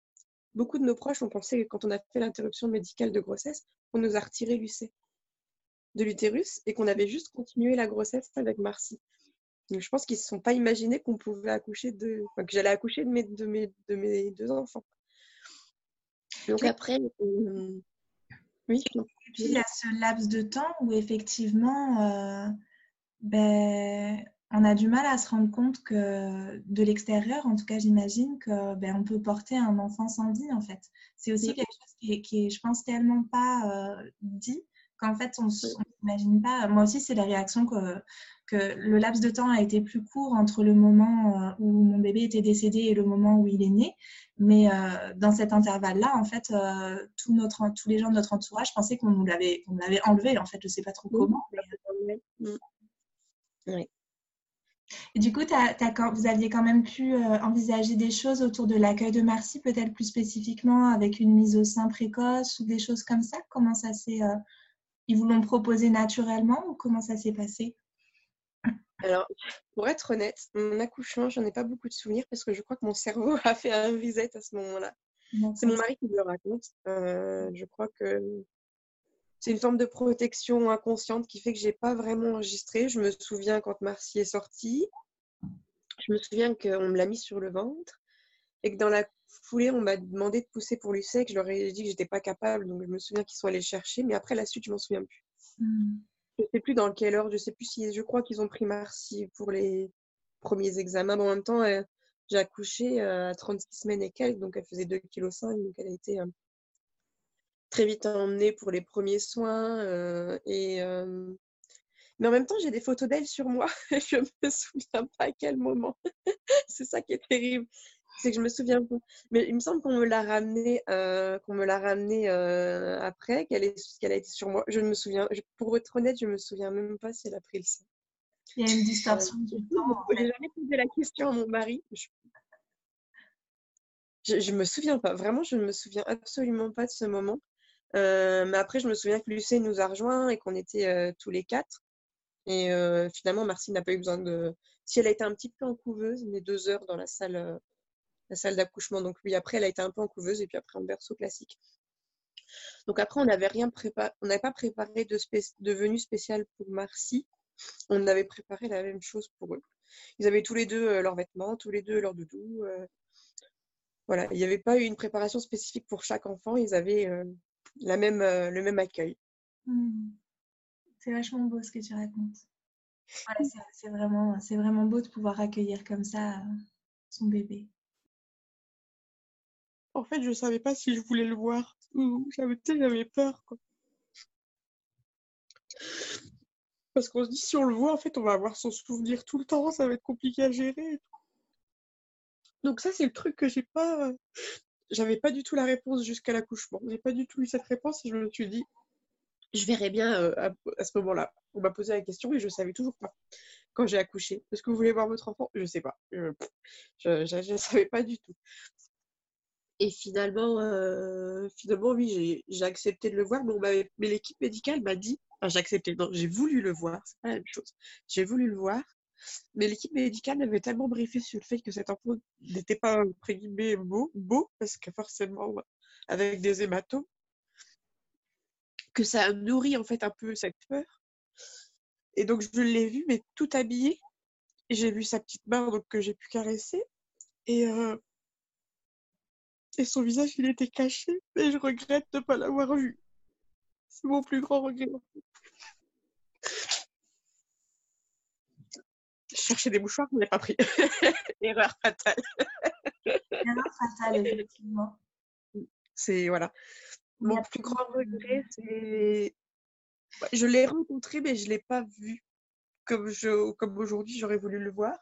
Beaucoup de nos proches ont pensé que quand on a fait l'interruption médicale de grossesse, on nous a retiré l'UC de l'utérus et qu'on avait juste continué la grossesse avec Marcy je pense qu'ils ne se sont pas imaginés qu'on pouvait accoucher de. Enfin, que j'allais accoucher de mes, de, mes, de mes deux enfants. Donc après. Euh, oui. Et puis il y a ce laps de temps où effectivement, euh, ben, on a du mal à se rendre compte que de l'extérieur, en tout cas j'imagine, que ben, on peut porter un enfant sans vie en fait. C'est aussi quelque chose qui est, qui je pense, tellement pas euh, dit qu'en fait on ne s'imagine pas. Moi aussi, c'est la réaction que que le laps de temps a été plus court entre le moment euh, où mon bébé était décédé et le moment où il est né. Mais euh, dans cet intervalle-là, en fait, euh, tout notre, tous les gens de notre entourage pensaient qu'on nous l'avait enlevé. En fait, je ne sais pas trop comment. Oui. Et du coup, vous aviez quand même pu envisager des choses autour de l'accueil de Marcy, peut-être plus spécifiquement avec une mise au sein précoce ou des choses comme ça? Comment ça s'est. ils vous l'ont proposé naturellement ou comment ça s'est passé? Alors, pour être honnête, mon accouchement, j'en ai pas beaucoup de souvenirs parce que je crois que mon cerveau a fait un reset à ce moment-là. C'est mon mari qui me le raconte. Euh, je crois que c'est une forme de protection inconsciente qui fait que j'ai pas vraiment enregistré. Je me souviens quand Marcy est sortie, je me souviens qu'on me l'a mis sur le ventre et que dans la foulée, on m'a demandé de pousser pour lui je leur ai dit que j'étais pas capable, donc je me souviens qu'ils sont allés chercher, mais après la suite, je m'en souviens plus. Hmm je sais plus dans quelle heure, je sais plus si je crois qu'ils ont pris Marcy pour les premiers examens. En même temps, euh, j'ai accouché euh, à 36 semaines et quelques, donc elle faisait 2,5 kg, donc elle a été euh, très vite emmenée pour les premiers soins. et, mais en même temps, j'ai des photos d'elle sur moi. je me souviens pas à quel moment. C'est ça qui est terrible c'est que je me souviens pas. Mais il me semble qu'on me l'a ramené, euh, qu'on me l'a ramené euh, après, qu'elle qu'elle a été sur moi. Je ne me souviens, pour être honnête, je me souviens même pas si elle a pris le sein. Il y a une distorsion du temps. Je n'ai jamais posé la question à mon mari. Je, je me souviens pas, vraiment, je ne me souviens absolument pas de ce moment. Euh, mais après, je me souviens que Lucé nous a rejoints et qu'on était euh, tous les quatre. Et euh, finalement, Marcy n'a pas eu besoin de. Si elle a été un petit peu en couveuse, mais deux heures dans la salle, la salle d'accouchement. Donc oui, après, elle a été un peu en couveuse et puis après en berceau classique. Donc après, on n'avait rien préparé, on n'avait pas préparé de, de venue spéciale pour Marcy. On avait préparé la même chose pour eux. Ils avaient tous les deux leurs vêtements, tous les deux leurs doudous. voilà, il n'y avait pas eu une préparation spécifique pour chaque enfant. Ils avaient la même, euh, le même accueil. Mmh. C'est vachement beau ce que tu racontes. c'est vraiment, vraiment beau de pouvoir accueillir comme ça euh, son bébé. En fait, je ne savais pas si je voulais le voir. J'avais, j'avais peur. Quoi. Parce qu'on se dit, si on le voit, en fait, on va avoir son souvenir tout le temps, ça va être compliqué à gérer. Donc ça, c'est le truc que j'ai pas j'avais pas du tout la réponse jusqu'à l'accouchement. J'ai pas du tout eu cette réponse et je me suis dit, je verrai bien euh, à, ce moment-là. On m'a posé la question et je savais toujours pas quand j'ai accouché. Est-ce que vous voulez voir votre enfant? Je sais pas. Je ne savais pas du tout. Et finalement, euh, finalement oui, j'ai accepté de le voir, mais, mais l'équipe médicale m'a dit, enfin, j'ai accepté, non, j'ai voulu le voir, c'est pas la même chose. J'ai voulu le voir, mais l'équipe médicale m'avait tellement briefé sur le fait que cet enfant n'était pas, entre guillemets, beau, beau, parce que forcément, avec des hématomes, que ça a nourri en fait un peu cette peur. Et donc, je l'ai vu, mais tout habillé. J'ai vu sa petite main que j'ai pu caresser. Et, euh, et son visage, il était caché. Et je regrette de ne pas l'avoir vu. C'est mon plus grand regret. Chercher des mouchoirs, on n'a pas pris. Erreur fatale. Erreur fatale, effectivement. C'est, voilà. Mon plus grand regret, c'est. Je l'ai rencontré, mais je ne l'ai pas vu comme, je, comme aujourd'hui, j'aurais voulu le voir.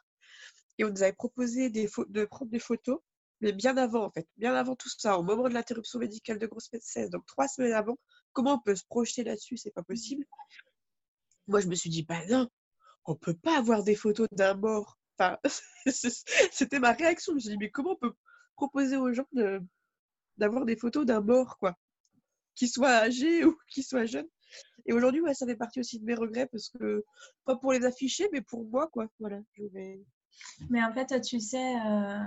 Et on nous avait proposé des de prendre des photos, mais bien avant, en fait. Bien avant tout ça, au moment de l'interruption médicale de grossesse 16, donc trois semaines avant. Comment on peut se projeter là-dessus C'est pas possible. Moi, je me suis dit, bah non, on peut pas avoir des photos d'un mort. Enfin, c'était ma réaction. Je me suis dit, mais comment on peut proposer aux gens d'avoir des photos d'un mort, quoi? Qu'il soit âgé ou qu'il soit jeune. Et aujourd'hui, ouais, ça fait partie aussi de mes regrets parce que, pas pour les afficher, mais pour moi, quoi. Voilà, je vais... Mais en fait, tu sais, euh,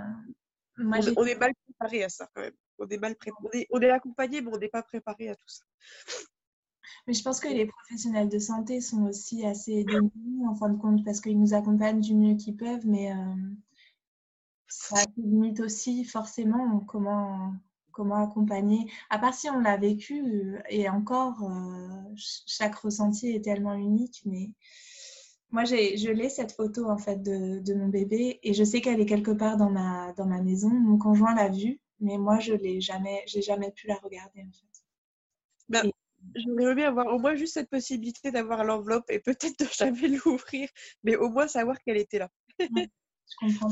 on, est mal préparé à ça quand même. On est mal préparé. On est, accompagné, mais on n'est pas préparé à tout ça. Mais je pense que les professionnels de santé sont aussi assez démunis en fin de compte parce qu'ils nous accompagnent du mieux qu'ils peuvent, mais euh, ça limite aussi forcément comment, comment accompagner. À part si on l'a vécu, euh, et encore, euh, chaque ressenti est tellement unique, mais moi, je l'ai cette photo en fait de, de, mon bébé et je sais qu'elle est quelque part dans ma, dans ma maison. Mon conjoint l'a vue, mais moi, je l'ai jamais, j'ai jamais pu la regarder en fait. Bah, J'aurais aimé avoir au moins juste cette possibilité d'avoir l'enveloppe et peut-être de jamais l'ouvrir, mais au moins savoir qu'elle était là. je comprends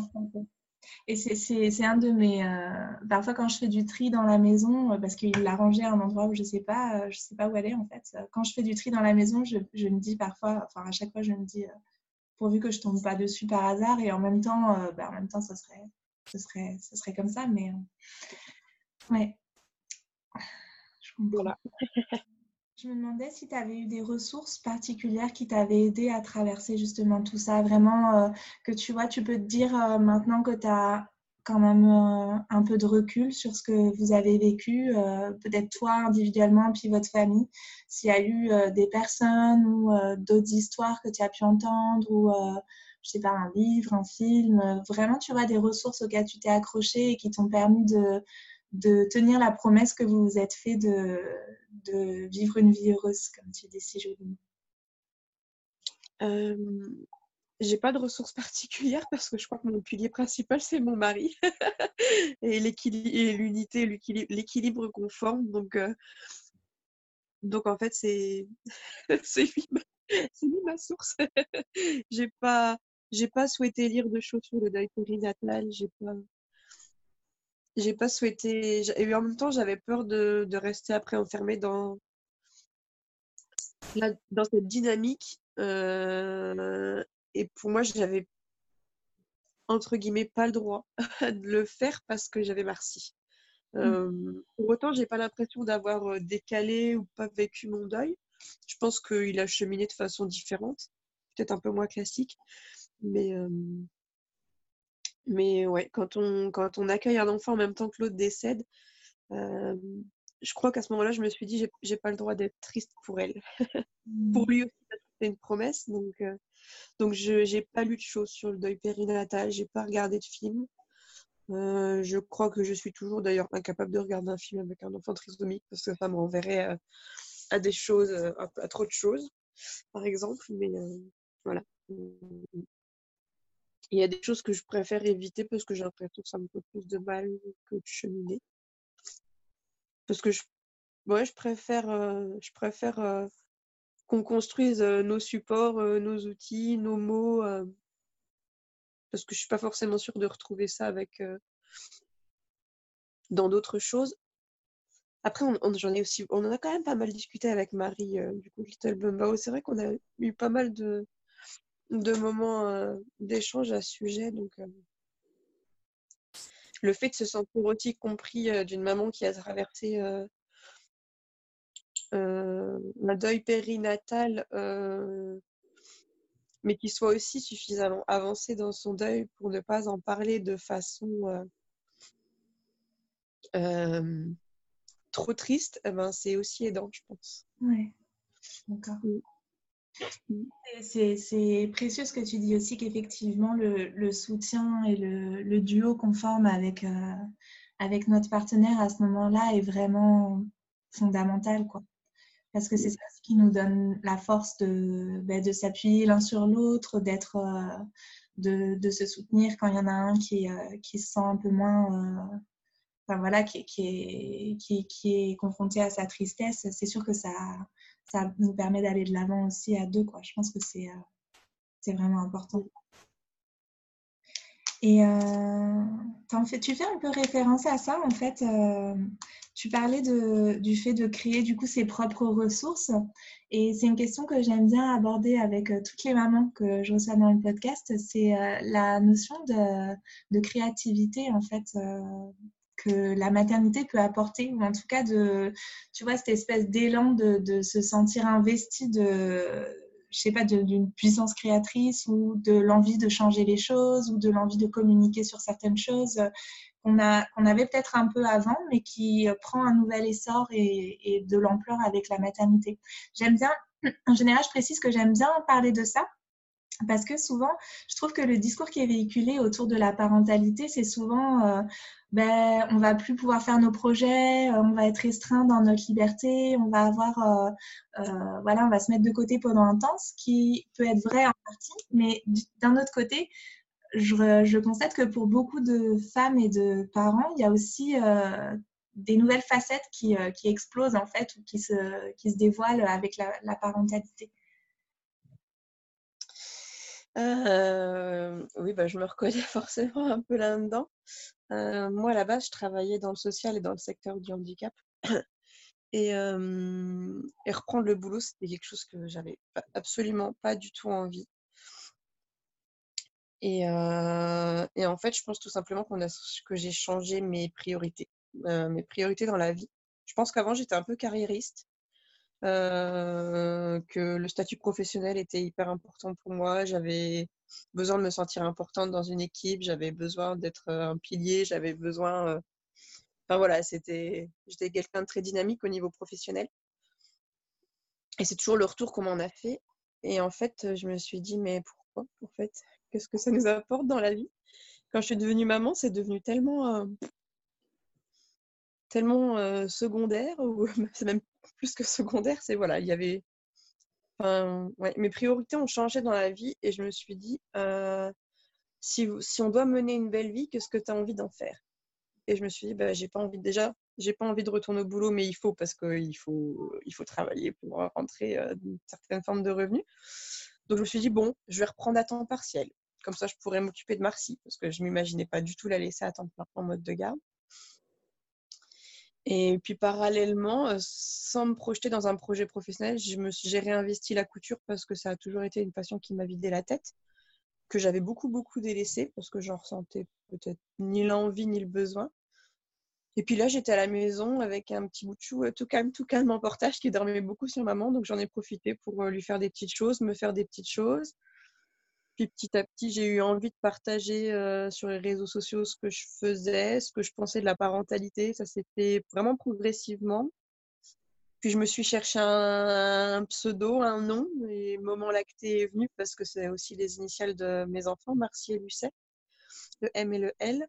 Et c'est un de mes. Euh, parfois, quand je fais du tri dans la maison, euh, parce qu'il l'a rangé à un endroit où je ne sais, pas, euh, je sais pas où elle est en fait, quand je fais du tri dans la maison, je, je me dis parfois, enfin à chaque fois, je me dis, pourvu que je tombe pas dessus par hasard, et en même temps, bah, en même temps, ça serait, ce serait, ce serait comme ça, mais ouais. Je comprends. Voilà. Je me demandais si tu avais eu des ressources particulières qui t'avaient aidé à traverser justement tout ça. Vraiment, euh, que tu vois, tu peux te dire euh, maintenant que tu as quand même euh, un peu de recul sur ce que vous avez vécu, peut-être toi individuellement, puis votre famille, s'il y a eu des personnes ou d'autres histoires que tu as pu entendre ou je sais pas, un livre, un film, vraiment, tu vois, des ressources auxquelles tu t'es accroché et qui t'ont permis de, de tenir la promesse que vous vous êtes fait de, vivre une vie heureuse, comme tu dis si joliment euh, J'ai pas de ressources particulières parce que je crois que mon pilier principal, c'est mon mari et l'unité, l'équilibre conforme. Donc, euh, donc en fait, c'est lui, ma source. j'ai pas, j'ai pas souhaité lire de choses sur le deuil périnatal. J'ai pas j'ai pas souhaité. Et en même temps, j'avais peur de, rester après enfermée dans, dans cette dynamique. Euh, et pour moi, j'avais. entre guillemets, pas le droit de le faire parce que j'avais Marcy. Mmh. pour autant, j'ai pas l'impression d'avoir décalé ou pas vécu mon deuil. Je pense qu'il a cheminé de façon différente, peut-être un peu moins classique. Mais, mais ouais, quand on, quand on accueille un enfant en même temps que l'autre décède, je crois qu'à ce moment-là, je me suis dit, j'ai pas le droit d'être triste pour elle. pour mmh. lui aussi, c'était une promesse. Donc, donc je n'ai pas lu de choses sur le deuil périnatal, j'ai pas regardé de film. Euh, je crois que je suis toujours d'ailleurs incapable de regarder un film avec un enfant trisomique parce que ça me renverrait à, des choses, à, trop de choses, par exemple. Mais euh, voilà. Il y a des choses que je préfère éviter parce que j'ai l'impression que ça me fait plus de mal que de cheminer. Parce que je, je préfère, euh, préfère qu'on construise nos supports, nos outils, nos mots parce que je suis pas forcément sûre de retrouver ça avec dans d'autres choses. Après, on, j'en ai aussi, on en a quand même pas mal discuté avec Marie du coup Little Bumbao. C'est vrai qu'on a eu pas mal de, de moments d'échange à ce sujet. Donc, le fait de se sentir aussi compris d'une maman qui a traversé un deuil périnatal mais qu'il soit aussi suffisamment avancé dans son deuil pour ne pas en parler de façon euh, euh, trop triste, eh ben, c'est aussi aidant, je pense. Oui, d'accord. Mm. C'est précieux ce que tu dis aussi, qu'effectivement, le, soutien et le, duo qu'on forme avec, euh, avec notre partenaire à ce moment-là est vraiment fondamental. Quoi parce que c'est ça ce qui nous donne la force de, ben, de s'appuyer l'un sur l'autre, euh, de, de, se soutenir quand il y en a un qui, euh, qui se sent un peu moins, enfin voilà, qui, qui, est, qui, est confronté à sa tristesse. C'est sûr que ça, ça nous permet d'aller de l'avant aussi à deux, quoi. Je pense que c'est, c'est vraiment important. Et euh, fais, tu fais un peu référence à ça, en fait. Euh, tu parlais de, du fait de créer du coup ses propres ressources. Et c'est une question que j'aime bien aborder avec euh, toutes les mamans que je reçois dans le podcast. C'est euh, la notion de, de, créativité, en fait, que la maternité peut apporter, ou en tout cas de, tu vois, cette espèce d'élan de, se sentir investi de je sais pas, d'une puissance créatrice ou de l'envie de changer les choses ou de l'envie de communiquer sur certaines choses qu'on avait peut-être un peu avant, mais qui prend un nouvel essor et, et de l'ampleur avec la maternité. J'aime bien, en général, je précise que j'aime bien parler de ça parce que souvent, je trouve que le discours qui est véhiculé autour de la parentalité, c'est souvent euh, ben, on va plus pouvoir faire nos projets, euh, on va être restreint dans notre liberté, on va avoir, euh, euh, voilà, on va se mettre de côté pendant un temps, ce qui peut être vrai en partie, mais d'un autre côté, je, constate que pour beaucoup de femmes et de parents, il y a aussi des nouvelles facettes qui, explosent en fait ou qui se, qui se dévoilent avec la parentalité. Euh, oui, bah, je me reconnais forcément un peu là-dedans. Euh, moi, à la base, je travaillais dans le social et dans le secteur du handicap. Et, reprendre le boulot, c'était quelque chose que j'avais absolument pas du tout envie. Et, et, en fait, je pense tout simplement qu'on a, que j'ai changé mes priorités, mes priorités dans la vie. Je pense qu'avant, j'étais un peu carriériste. Euh, que le statut professionnel était hyper important pour moi. J'avais besoin de me sentir importante dans une équipe, j'avais besoin d'être euh, un pilier, j'avais besoin. Euh, enfin voilà, c'était, j'étais quelqu'un de très dynamique au niveau professionnel. Et c'est toujours le retour qu'on m'en a fait. Et en fait, je me suis dit, mais pourquoi En fait, qu'est-ce que ça nous apporte dans la vie? Quand je suis devenue maman, c'est devenu tellement tellement secondaire, ou c'est même plus que secondaire, c'est voilà, il y avait. Enfin, mes priorités ont changé dans la vie et je me suis dit, si, si, on doit mener une belle vie, qu'est-ce que tu as envie d'en faire? Et je me suis dit, bah, j'ai pas envie déjà, j'ai pas envie de retourner au boulot, mais il faut parce qu'il faut, il faut travailler pour rentrer d'une certaine forme de revenus. Donc je me suis dit, bon, je vais reprendre à temps partiel. Comme ça, je pourrais m'occuper de Marcy, parce que je m'imaginais pas du tout la laisser à temps plein en mode de garde. Et puis parallèlement, euh, sans me projeter dans un projet professionnel, j'ai réinvesti la couture parce que ça a toujours été une passion qui m'a vidé la tête. que j'avais beaucoup, beaucoup délaissé parce que j'en ressentais peut-être ni l'envie ni le besoin. Et puis là, j'étais à la maison avec un petit bout de chou tout calme, tout calme en portage qui dormait beaucoup sur maman. Donc j'en ai profité pour lui faire des petites choses, me faire des petites choses. Puis petit à petit, j'ai eu envie de partager sur les réseaux sociaux ce que je faisais, ce que je pensais de la parentalité. Ça s'est fait vraiment progressivement. Puis je me suis cherché un, pseudo, un nom, et Moment Lacté est venu parce que c'est aussi les initiales de mes enfants, Marcy et Lucet, le M et le L.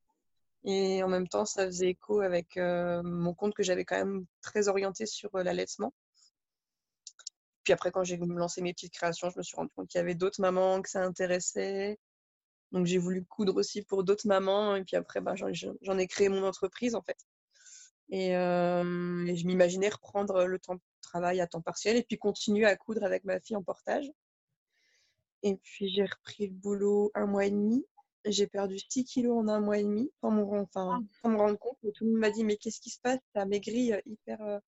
Et en même temps, ça faisait écho avec mon compte que j'avais quand même très orienté sur l'allaitement. Puis après, quand j'ai lancé mes petites créations, je me suis rendu compte qu'il y avait d'autres mamans que ça intéressait. Donc j'ai voulu coudre aussi pour d'autres mamans. Et puis après, bah, j'en ai créé mon entreprise en fait. Et, je m'imaginais reprendre le temps de travail à temps partiel et puis continuer à coudre avec ma fille en portage. Et puis j'ai repris le boulot un mois et demi. J'ai perdu 6 kilos en un mois et demi sans, enfin, ah. me rendre compte. Tout le monde m'a dit Mais qu'est-ce qui se passe? As maigri euh, hyper. Euh.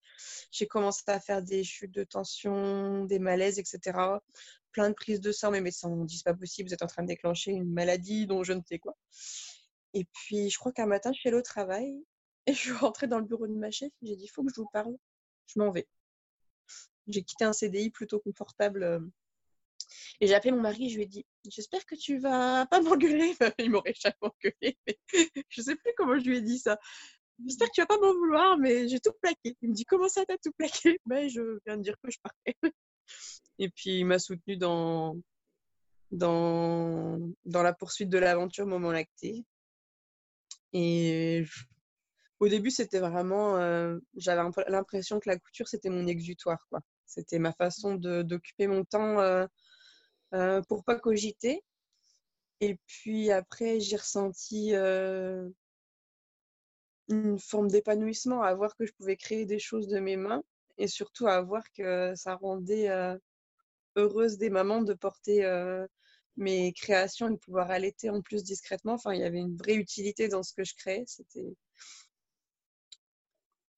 J'ai commencé à faire des chutes de tension, des malaises, etc. Plein de prises de sang. Mes médecins m'ont dit C'est pas possible, vous êtes en train de déclencher une maladie dont je ne sais quoi. Et puis, je crois qu'un matin, je suis allée au travail et je suis rentrée dans le bureau de ma chef. J'ai dit Il faut que je vous parle. Je m'en vais. J'ai quitté un CDI plutôt confortable euh, et j'ai appelé mon mari, je lui ai dit J'espère que tu vas pas m'engueuler. Il m'aurait jamais engueulé, mais je sais plus comment je lui ai dit ça. J'espère que tu vas pas m'en vouloir, mais j'ai tout plaqué. Il me dit Comment ça, t'as tout plaqué? Ben, Je viens de dire que je partais. Et puis, il m'a soutenu dans, dans, dans la poursuite de l'aventure Moment Lacté. Et au début, c'était vraiment. Euh, j'avais l'impression que la couture, c'était mon exutoire. quoi. C'était ma façon d'occuper mon temps. Euh, euh, pour pas cogiter. Et puis après, j'ai ressenti euh, une forme d'épanouissement à voir que je pouvais créer des choses de mes mains et surtout à voir que ça rendait euh, heureuse des mamans de porter mes créations et de pouvoir allaiter en plus discrètement. Enfin, il y avait une vraie utilité dans ce que je créais.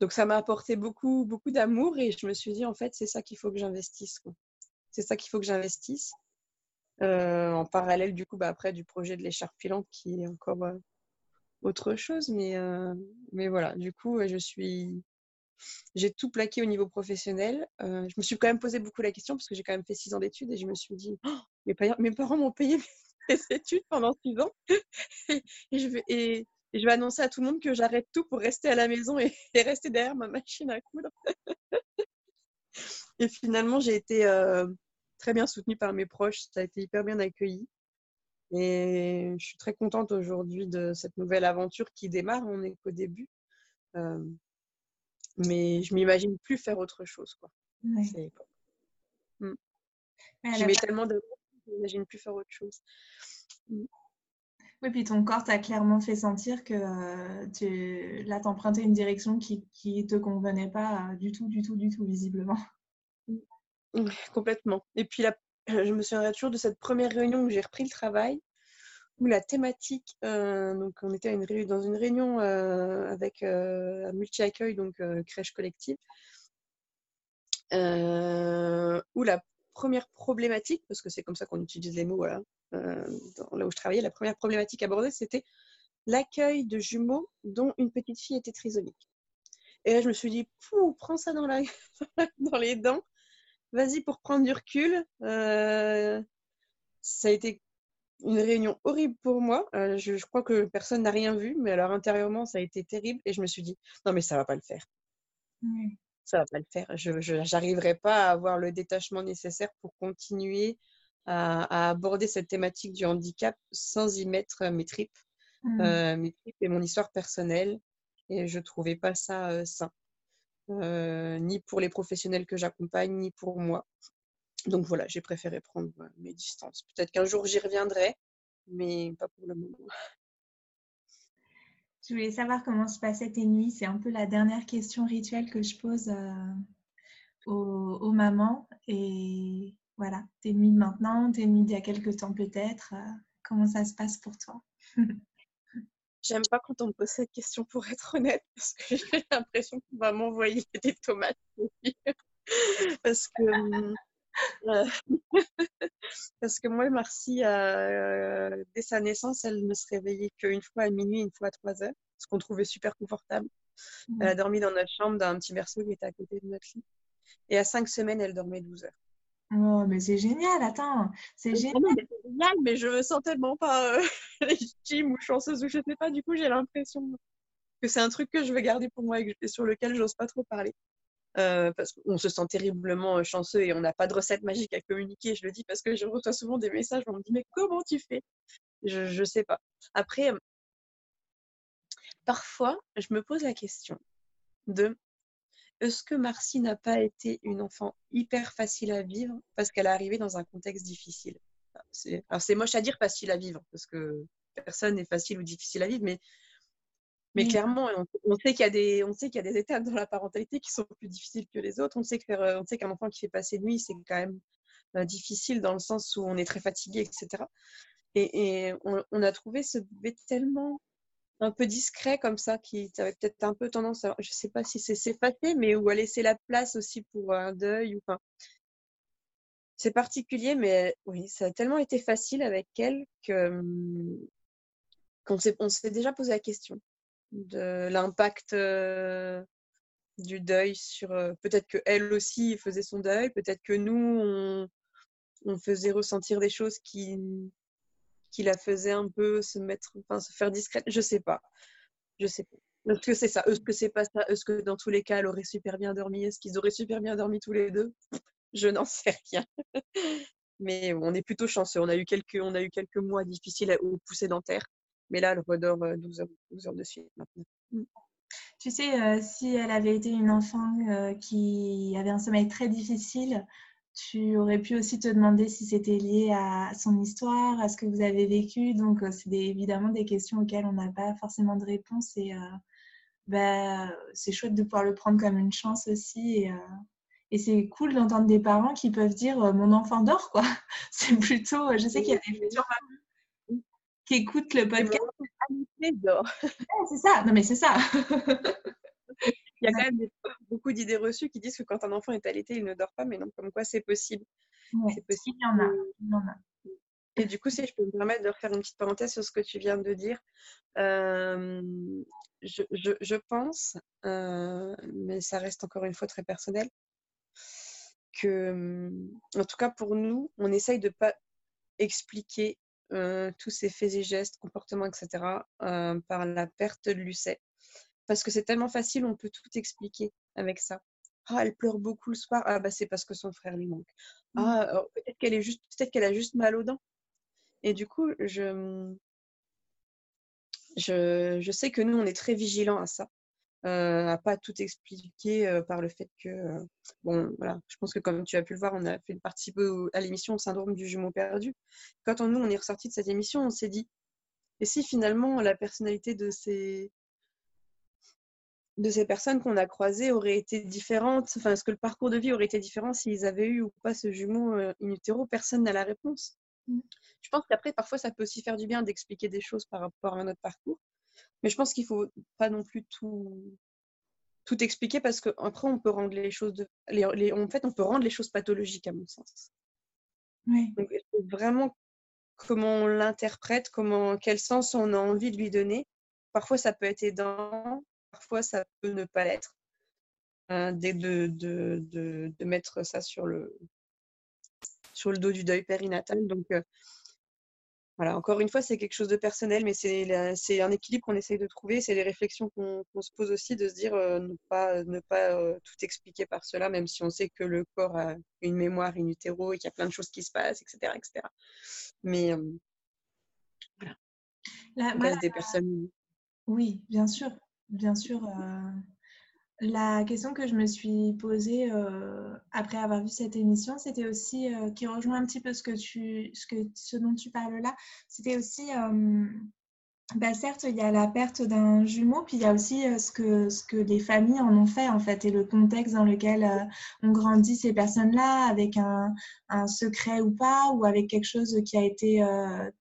Donc ça m'a apporté beaucoup, beaucoup d'amour et je me suis dit en fait c'est ça qu'il faut que j'investisse. C'est ça qu'il faut que j'investisse. Euh, en parallèle du coup bah, après du projet de l'écharpe filante qui est encore euh, autre chose mais euh, mais voilà. Du coup je suis j'ai tout plaqué au niveau professionnel. Je me suis quand même posé beaucoup la question parce que j'ai quand même fait six ans d'études et je me suis dit oh, mes, parents m'ont payé mes études pendant six ans. Et, je vais annoncer à tout le monde que j'arrête tout pour rester à la maison et rester derrière ma machine à coudre. Et finalement j'ai été très bien soutenue par mes proches. Ça a été hyper bien accueilli. Et je suis très contente aujourd'hui de cette nouvelle aventure qui démarre. On n'est qu'au début. Euh, mais je m'imagine plus faire autre chose. Quoi. Ouais. Mm. mets tellement de je m'imagine plus faire autre chose. Mm. Oui, puis ton corps t'a clairement fait sentir que euh, tu là, t'empruntais une direction qui ne te convenait pas euh, du tout, du tout, du tout, visiblement. Complètement. Et puis là, je me souviens toujours de cette première réunion où j'ai repris le travail, où la thématique, euh, donc on était dans une réunion euh, avec euh, un multi-accueil, donc crèche collective, où la première problématique, parce que c'est comme ça qu'on utilise les mots, là où je travaillais, la première problématique abordée, c'était l'accueil de jumeaux dont une petite fille était trisomique. Et là, je me suis dit, prends ça dans les dents vas-y pour prendre du recul. Euh, ça a été une réunion horrible pour moi. Euh, je, crois que personne n'a rien vu, mais alors intérieurement, ça a été terrible. Et je me suis dit, non, mais ça va pas le faire. Ça va pas le faire. Je n'arriverai pas à avoir le détachement nécessaire pour continuer à, aborder cette thématique du handicap sans y mettre mes tripes, mmh. euh, mes tripes et mon histoire personnelle. Et je trouvais pas ça sain. Euh, ni pour les professionnels que j'accompagne, ni pour moi. Donc voilà, j'ai préféré prendre euh, mes distances. Peut-être qu'un jour j'y reviendrai, mais pas pour le moment. Je voulais savoir comment se passaient tes nuits. C'est un peu la dernière question rituelle que je pose euh, aux, mamans. Et voilà, tes nuits maintenant, tes nuits d'il y a quelques temps peut-être. comment ça se passe pour toi? J'aime pas quand on me pose cette question pour être honnête, parce que j'ai l'impression qu'on va m'envoyer des tomates. parce que euh, Parce que moi, Marcy, euh, dès sa naissance, elle ne se réveillait qu'une fois à minuit, une fois à 3 heures, ce qu'on trouvait super confortable. Elle a dormi dans notre chambre, dans un petit berceau qui était à côté de notre lit. Et à 5 semaines, elle dormait 12 heures. Oh, mais c'est génial, attends, c'est génial. Mais génial, mais je me sens tellement pas euh, légitime ou chanceuse ou je sais pas. Du coup, j'ai l'impression que c'est un truc que je veux garder pour moi et sur lequel j'ose pas trop parler. Euh, parce qu'on se sent terriblement euh, chanceux et on n'a pas de recette magique à communiquer. Je le dis parce que je reçois souvent des messages où on me dit mais comment tu fais? Je ne sais pas. Après, parfois, je me pose la question de est-ce que Marcy n'a pas été une enfant hyper facile à vivre parce qu'elle est arrivée dans un contexte difficile? Alors c'est moche à dire facile à vivre parce que personne n'est facile ou difficile à vivre, mais mais clairement, on, sait qu'il y a des, on sait qu'il y a des étapes dans la parentalité qui sont plus difficiles que les autres. On sait on sait qu'un enfant qui fait passer nuit, c'est quand même euh, difficile dans le sens où on est très fatigué, etc. Et, on, a trouvé ce bébé tellement un peu discret comme ça, qui avait peut-être un peu tendance à, je sais pas si c'est s'effacer, mais où à laisser la place aussi pour un deuil. Ou, enfin, c'est particulier, mais oui, ça a tellement été facile avec elle que qu'on s'est déjà posé la question de l'impact euh, du deuil sur euh, peut-être que elle aussi faisait son deuil, peut-être que nous on, faisait ressentir des choses qui la faisaient un peu se mettre, enfin se faire discrète. Je sais pas, je sais pas. Est-ce que c'est ça Est-ce que c'est pas ça? Est-ce que dans tous les cas elle aurait super bien dormi? Est-ce qu'ils auraient super bien dormi tous les deux? Je n'en sais rien. Mais on est plutôt chanceux. On a eu quelques, on a eu quelques mois difficiles au pousser dentaire. Mais là, elle redort 12 euh, heures, 12 heures de suite maintenant. Mm. Tu sais, euh, si elle avait été une enfant euh, qui avait un sommeil très difficile, tu aurais pu aussi te demander si c'était lié à son histoire, à ce que vous avez vécu. Donc, c'est évidemment des questions auxquelles on n'a pas forcément de réponse. Et bah, c'est chouette de pouvoir le prendre comme une chance aussi. Et, et c'est cool d'entendre des parents qui peuvent dire Mon enfant dort, quoi. c'est plutôt. Je sais qu'il y a des futurs qui écoutent le podcast. c'est ça, non mais c'est ça. il y a quand même beaucoup d'idées reçues qui disent que quand un enfant est allaité, il ne dort pas, mais non, comme quoi c'est possible. c'est possible. Il y en a. Il y en a. Et du coup, si je peux me permettre de refaire une petite parenthèse sur ce que tu viens de dire, euh, je, je, je, pense, euh, mais ça reste encore une fois très personnel, que, en tout cas pour nous, on essaye de ne pas expliquer euh, tous ces faits et gestes, comportements, etc., par la perte de Lucet. Parce que c'est tellement facile, on peut tout expliquer avec ça. Ah, elle pleure beaucoup le soir. Ah, bah c'est parce que son frère lui manque. Mmh. Ah, oh, peut-être qu'elle est juste, peut-être qu'elle a juste mal aux dents. Et du coup, je, je, je sais que nous, on est très vigilants à ça. Euh, à pas tout expliquer euh, par le fait que, euh, bon, voilà, je pense que comme tu as pu le voir, on a fait participer à l'émission Syndrome du jumeau perdu. Quand on, nous, on est ressorti de cette émission, on s'est dit, et si finalement la personnalité de ces, de ces personnes qu'on a croisées aurait été différente, enfin, est-ce que le parcours de vie aurait été différent s'ils avaient eu ou pas ce jumeau in utero? Personne n'a la réponse. Mmh. Je pense qu'après, parfois, ça peut aussi faire du bien d'expliquer des choses par rapport à notre parcours. Mais je pense qu'il faut pas non plus tout, tout expliquer parce qu'après, on peut rendre les choses de, les, en fait, on peut rendre les choses pathologiques à mon sens. Oui. Donc, vraiment comment on l'interprète, comment, quel sens on a envie de lui donner. Parfois, ça peut être aidant, parfois, ça peut ne pas l'être. Euh, de, de, de, de, mettre ça sur le, sur le dos du deuil périnatal. Donc, euh, voilà, encore une fois, c'est quelque chose de personnel, mais c'est un équilibre qu'on essaye de trouver. C'est les réflexions qu'on se pose aussi de se dire euh, ne pas, ne pas euh, tout expliquer par cela, même si on sait que le corps a une mémoire in utero et qu'il y a plein de choses qui se passent, etc. etc. Mais voilà. des personnes. Oui, bien sûr. Bien sûr. La question que je me suis posée euh, après avoir vu cette émission, c'était aussi, euh, qui rejoint un petit peu ce, que tu, ce, que, ce dont tu parles là, c'était aussi, euh, bah certes, il y a la perte d'un jumeau, puis il y a aussi ce, que, ce que les familles en ont fait, en fait, et le contexte dans lequel on grandit ces personnes-là, avec un, un, secret ou pas, ou avec quelque chose qui a été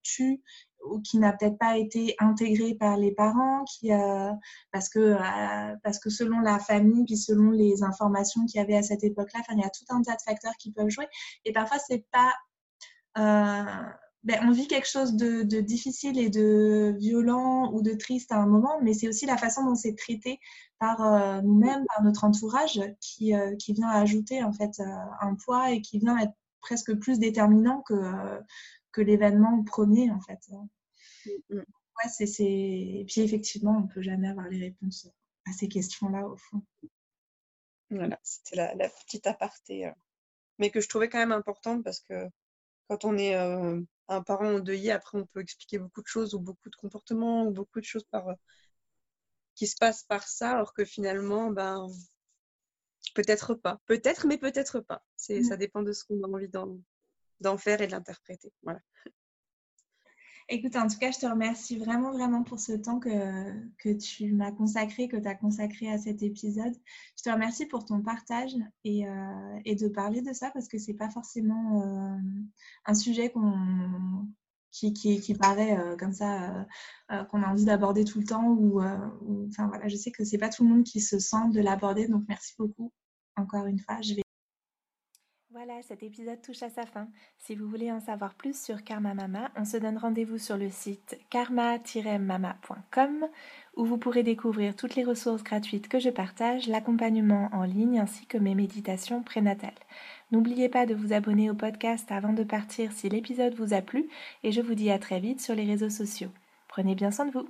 tu ou qui n'a peut-être pas été intégré par les parents, qui, euh, parce, que, euh, parce que selon la famille, puis selon les informations qu'il y avait à cette époque-là, il y a tout un tas de facteurs qui peuvent jouer. Et parfois, c'est pas ben, on vit quelque chose de, difficile et de violent ou de triste à un moment, mais c'est aussi la façon dont c'est traité par euh, nous-mêmes, par notre entourage, qui, euh, qui vient ajouter en fait euh, un poids et qui vient être presque plus déterminant que, que l'événement premier en fait. Mm, mm. Ouais, c'est, Et puis effectivement, on ne peut jamais avoir les réponses à ces questions-là au fond. Voilà, c'était la, la petite aparté, mais que je trouvais quand même importante parce que quand on est un parent endeuillé, après, on peut expliquer beaucoup de choses ou beaucoup de comportements ou beaucoup de choses par, euh, qui se passent par ça, alors que finalement, ben, peut-être pas. Peut-être, mais peut-être pas. C'est, Ça dépend de ce qu'on a envie d'en, faire et de l'interpréter. Voilà. Écoute, en tout cas, je te remercie vraiment, vraiment pour ce temps que, que tu m'as consacré, que tu as consacré à cet épisode. Je te remercie pour ton partage et, euh, et de parler de ça parce que c'est pas forcément euh, un sujet qu'on, qui, qui, paraît euh, comme ça, qu'on a envie d'aborder tout le temps. Ou, enfin, voilà, je sais que c'est pas tout le monde qui se sent de l'aborder, donc merci beaucoup encore une fois. Voilà, cet épisode touche à sa fin. Si vous voulez en savoir plus sur Karma Mama, on se donne rendez-vous sur le site karma-mama.com où vous pourrez découvrir toutes les ressources gratuites que je partage, l'accompagnement en ligne ainsi que mes méditations prénatales. N'oubliez pas de vous abonner au podcast avant de partir si l'épisode vous a plu et je vous dis à très vite sur les réseaux sociaux. Prenez bien soin de vous.